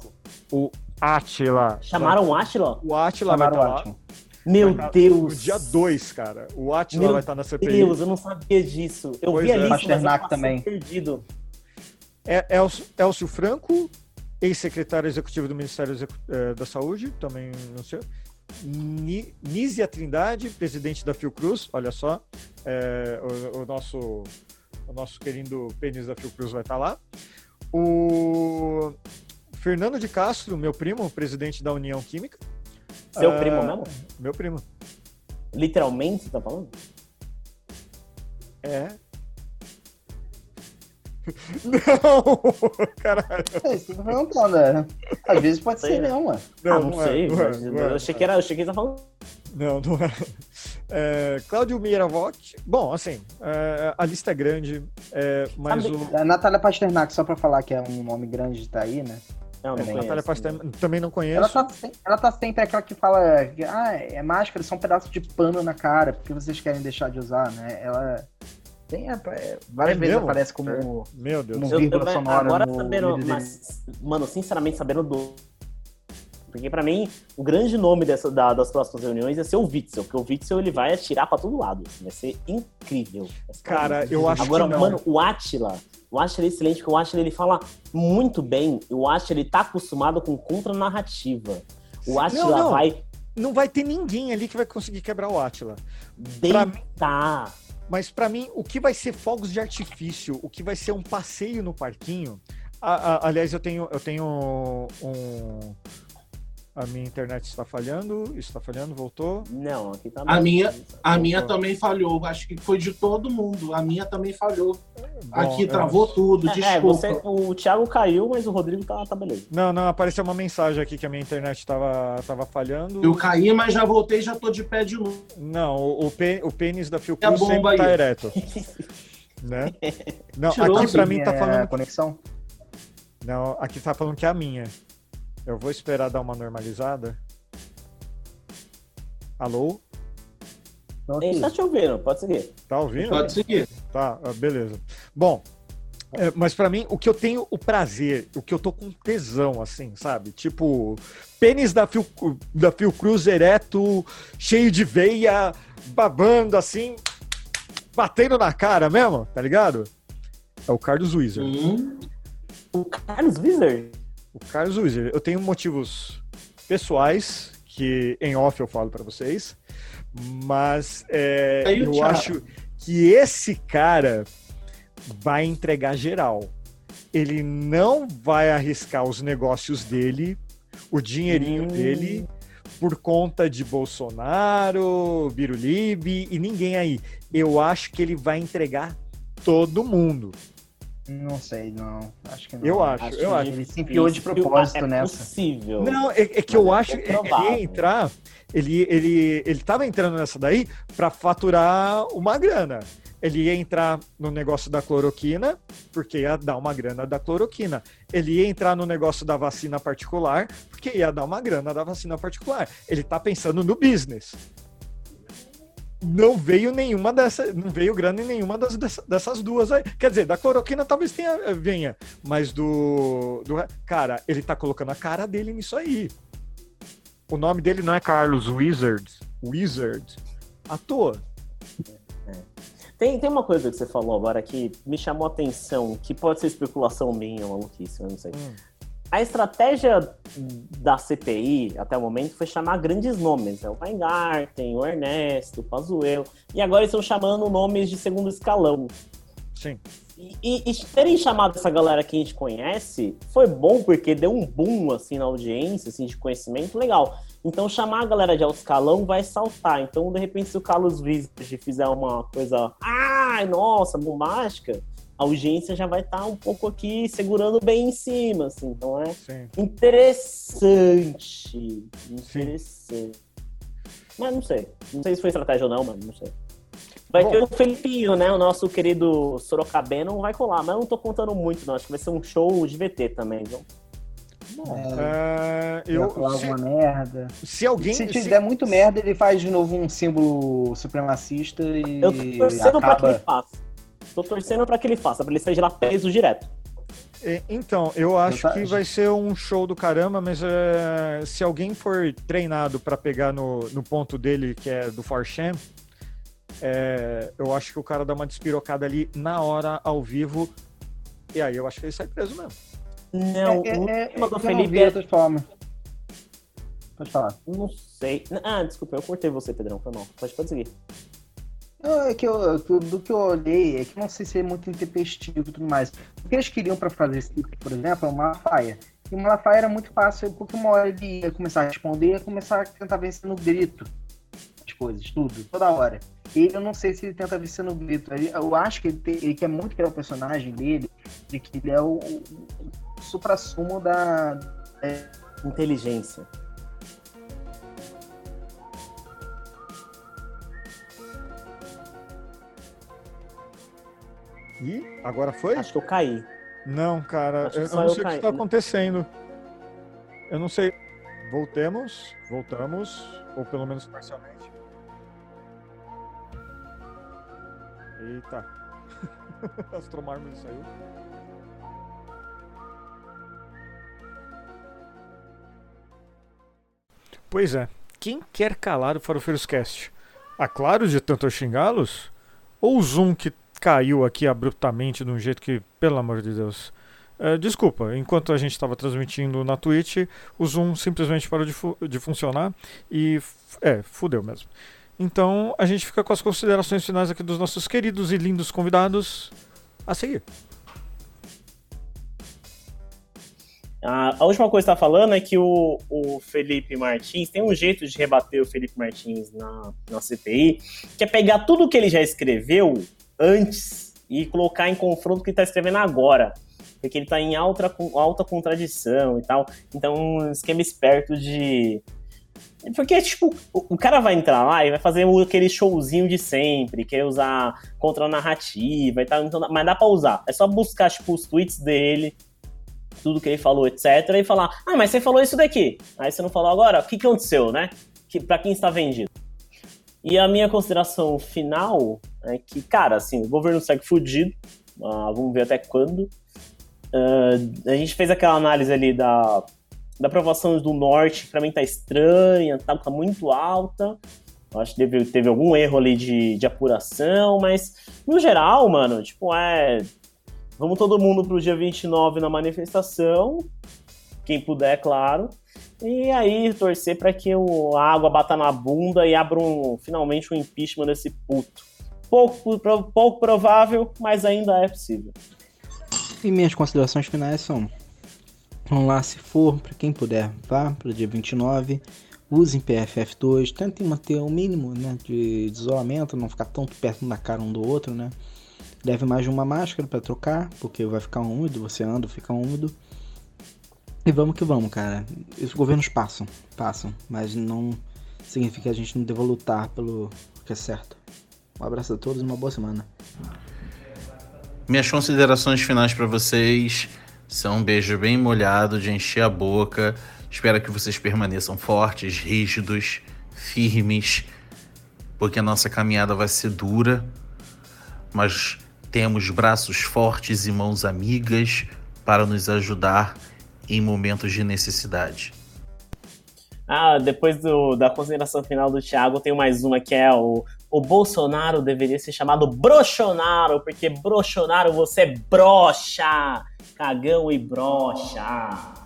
O Atila. Chamaram o Atila? O Atila vai estar ótimo. Meu Vai tá Deus. No dia 2, cara. O Atila Meu vai estar na CPI. Deus, eu não sabia disso. Eu Pois vi a é. lista, mas eu Pasternak também. perdido. É Elcio, Elcio Franco, ex-secretário executivo do Ministério eh, da Saúde, também não sei. Nízia Trindade, presidente da Fiocruz, olha só, é, o, o nosso, o nosso querido pênis da Fiocruz vai estar lá. O Fernando de Castro, meu primo, presidente da União Química. Seu Ah, primo mesmo? Meu primo. Literalmente, você tá falando? É. Não! Caralho. É isso que eu tô perguntando, né? Às vezes pode Sei, ser né? mesmo, ué. Não, ah, não, é, sei. não é, não eu é. achei que era, eu achei que ele tá falando. Não, não é. é Cláudio Miravotti. Bom, assim, é, a lista é grande, é, mas Sabe- o. A Natália Pasternak, só pra falar que é um nome grande, tá aí, né? Não, não Peraí, conheço. Natália Pastel também não Ela conheço. tá, sem- ela tá sempre aquela que fala que ah, é máscara, são pedaços de pano na cara, porque vocês querem deixar de usar, né? Ela tem é, várias É vezes mesmo? aparece como. Meu Deus. Não. Eu- vírgula eu- sonora agora no sabendo, mas, mano, sinceramente, sabendo do. Porque pra mim, o grande nome dessa, da- das próximas reuniões é ser o Witzel, porque o Witzel ele vai atirar pra todo lado. assim, vai ser incrível. Cara, eu acho Agora, que não. mano, o Atila, o Atila é excelente, porque o Atila ele fala muito bem. O Atila ele tá acostumado com contra-narrativa. O Atila não. vai Não vai ter ninguém ali que vai conseguir quebrar o. Pra mim- deitar. Mas pra mim, o que vai ser fogos de artifício, o que vai ser um passeio no parquinho. a- a- aliás, eu tenho, eu tenho um. A minha internet está falhando, está falhando, voltou. Não, aqui tá A minha- A minha Voltou. também falhou. Acho que foi de todo mundo. A minha também falhou. Aqui Bom, travou eu- tudo. É, é, Desculpa. você, o Thiago caiu, mas o Rodrigo tá, tá beleza. Não, não, apareceu uma mensagem aqui que a minha internet estava tava falhando. Eu caí, mas já voltei já tô de pé de novo. Não, o, o, pê- o pênis da Fiocruz sempre tá aí? ereto. né? Não, Tirou aqui pra Sim, mim tá é falando. a conexão. Não, aqui tá falando que é a minha. Eu vou esperar dar uma normalizada. Alô? Então, Ele aqui. tá te ouvindo, pode seguir. Tá ouvindo? Pode seguir. Tá, ah, beleza. Bom, é, mas pra mim, o que eu tenho o prazer, o que eu tô com tesão, assim, sabe? Tipo, pênis da, Fio, da Fiocruz ereto, cheio de veia, babando, assim, batendo na cara mesmo, tá ligado? É o Carlos Wizard. Hum, O Carlos Wizard? O Carlos Wizard. Eu tenho motivos pessoais, que em off eu falo pra vocês, mas é, eu Thiago. acho que esse cara vai entregar geral. Ele não vai arriscar os negócios dele, o dinheirinho Hum. dele, por conta de Bolsonaro, Birulib e ninguém aí. Eu acho que ele vai entregar todo mundo. Não sei, não. Acho que não. Eu acho, eu acho. Ele se enfiou de propósito é nessa. possível. Não, é, é que eu Mas é acho que ele provável. ia entrar, ele, ele, ele tava entrando nessa daí para faturar uma grana. Ele ia entrar no negócio da cloroquina, porque ia dar uma grana da cloroquina. Ele ia entrar no negócio da vacina particular, porque ia dar uma grana da vacina particular. Ele tá pensando no business. Não veio nenhuma dessa, não veio grana em nenhuma das, dessa- dessas duas aí. Quer dizer, da cloroquina talvez tenha, venha, mas do, do. Cara, ele tá colocando a cara dele nisso aí. O nome dele não é Carlos Wizard. Wizard. À toa. Tem, tem uma coisa que você falou agora que me chamou a atenção, que pode ser especulação minha, maluquice, eu não sei. Hum. A estratégia da CPI até o momento foi chamar grandes nomes, né? O Weingarten, o Ernesto, o Pazuello, e agora eles estão chamando nomes de segundo escalão. Sim. E, e- e terem chamado essa galera que a gente conhece foi bom porque deu um boom assim na audiência, assim, de conhecimento legal. Então chamar a galera de alto escalão vai saltar. Então, de repente, se o Carlos Wizard fizer uma coisa, ai, nossa, bombástica, a audiência já vai estar um pouco aqui segurando bem em cima, assim. Então é Sim. interessante. Interessante. Mas não sei. Não sei se foi estratégia ou não, mas não sei. Vai Bom. ter o Felipinho, né? O nosso querido Sorocabeno vai colar, mas eu não tô contando muito, não. Acho que vai ser um show de VT também, viu? Bom, É, é, Eu eu, falar se, alguma merda. se alguém. se se- tiver muito merda, ele faz de novo um símbolo supremacista e Eu tô torcendo pra que ele acaba. faça. Tô torcendo pra que ele faça, pra ele sair de lá preso direto. é, Então, eu acho tá- que vai ser um show do caramba, mas é, se alguém for treinado pra pegar no, no ponto dele, que é do Forchan, é, eu acho que o cara dá uma despirocada ali na hora, ao vivo, e aí eu acho que ele sai preso mesmo. Não, É, o é, é, tema do eu não Felipe vi é outra forma. Pode falar. Não sei. Ah, desculpa, eu cortei você, Pedrão. Foi mal. Pode, pode seguir. É que eu, do que eu olhei, é que não sei se é muito intempestivo e tudo mais. O que eles queriam para fazer esse tipo, por exemplo, é uma Malafaia. E o Malafaia era muito fácil, porque uma hora ele ia começar a responder, ia começar a tentar vencer no grito. As coisas, tudo, toda hora. Ele, eu não sei se ele tenta vencer no grito. Eu acho que ele, tem, ele quer muito criar o personagem dele, de que ele é o, o supra-sumo da. É... Inteligência. E agora foi? Acho que eu caí. Não, cara, eu, eu, não sei o que está acontecendo. Eu não sei. Voltemos, voltamos, ou pelo menos parcialmente. Eita. Astromármore saiu. Pois é. Quem quer calar o Farofeiros Cast? A Claro de tanto xingá-los? Ou o Zoom que caiu aqui abruptamente de um jeito que, pelo amor de Deus. Uh, desculpa, enquanto a gente estava transmitindo na Twitch, o Zoom simplesmente parou de, fu de funcionar e. É, fudeu mesmo. Então a gente fica com as considerações finais aqui dos nossos queridos e lindos convidados a seguir. A, última coisa que está falando é que o, o, Felipe Martins tem um jeito de rebater o Felipe Martins na, na CPI, que é pegar tudo que ele já escreveu antes e colocar em confronto o que está escrevendo agora. Porque ele está em alta, alta contradição e tal. Então, um esquema esperto de. Porque, tipo, o cara vai entrar lá e vai fazer aquele showzinho de sempre, querer usar contra a narrativa e tal. Então, mas dá pra usar. É só buscar, tipo, os tweets dele, tudo que ele falou, etc. E falar, ah, mas você falou isso daqui. Aí você não falou agora, o que, que aconteceu, né? Que, pra quem está vendido. E a minha consideração final é que, cara, assim, o governo segue fudido, uh, vamos ver até quando. Uh, a gente fez aquela análise ali da, da aprovação do Norte, que pra mim tá estranha, tá, tá muito alta. Eu acho que teve, teve algum erro ali de, de apuração, mas no geral, mano, tipo, é. Vamos todo mundo pro dia 29 na manifestação, quem puder, claro. E aí torcer para que o, a água bata na bunda e abra um, finalmente um impeachment desse puto. Pouco, pouco provável, mas ainda é possível. E minhas considerações finais são: vamos lá, se for, para quem puder, vá para o dia 29, usem PFF2, tentem manter o mínimo né, de, de isolamento, não ficar tão perto da cara um do outro, né? Leve mais de uma máscara para trocar, porque vai ficar úmido, você anda, fica úmido. E vamos que vamos, cara. Os governos passam, passam, mas não significa que a gente não deva lutar pelo que é certo. Um abraço a todos e uma boa semana. Minhas considerações finais para vocês são um beijo bem molhado de encher a boca. Espero que vocês permaneçam fortes, rígidos, firmes, porque a nossa caminhada vai ser dura, mas temos braços fortes e mãos amigas para nos ajudar em momentos de necessidade. Ah, depois do, da consideração final do Thiago, tem mais uma que é o, o Bolsonaro deveria ser chamado Brochonaro, porque Brochonaro você brocha, cagão e brocha.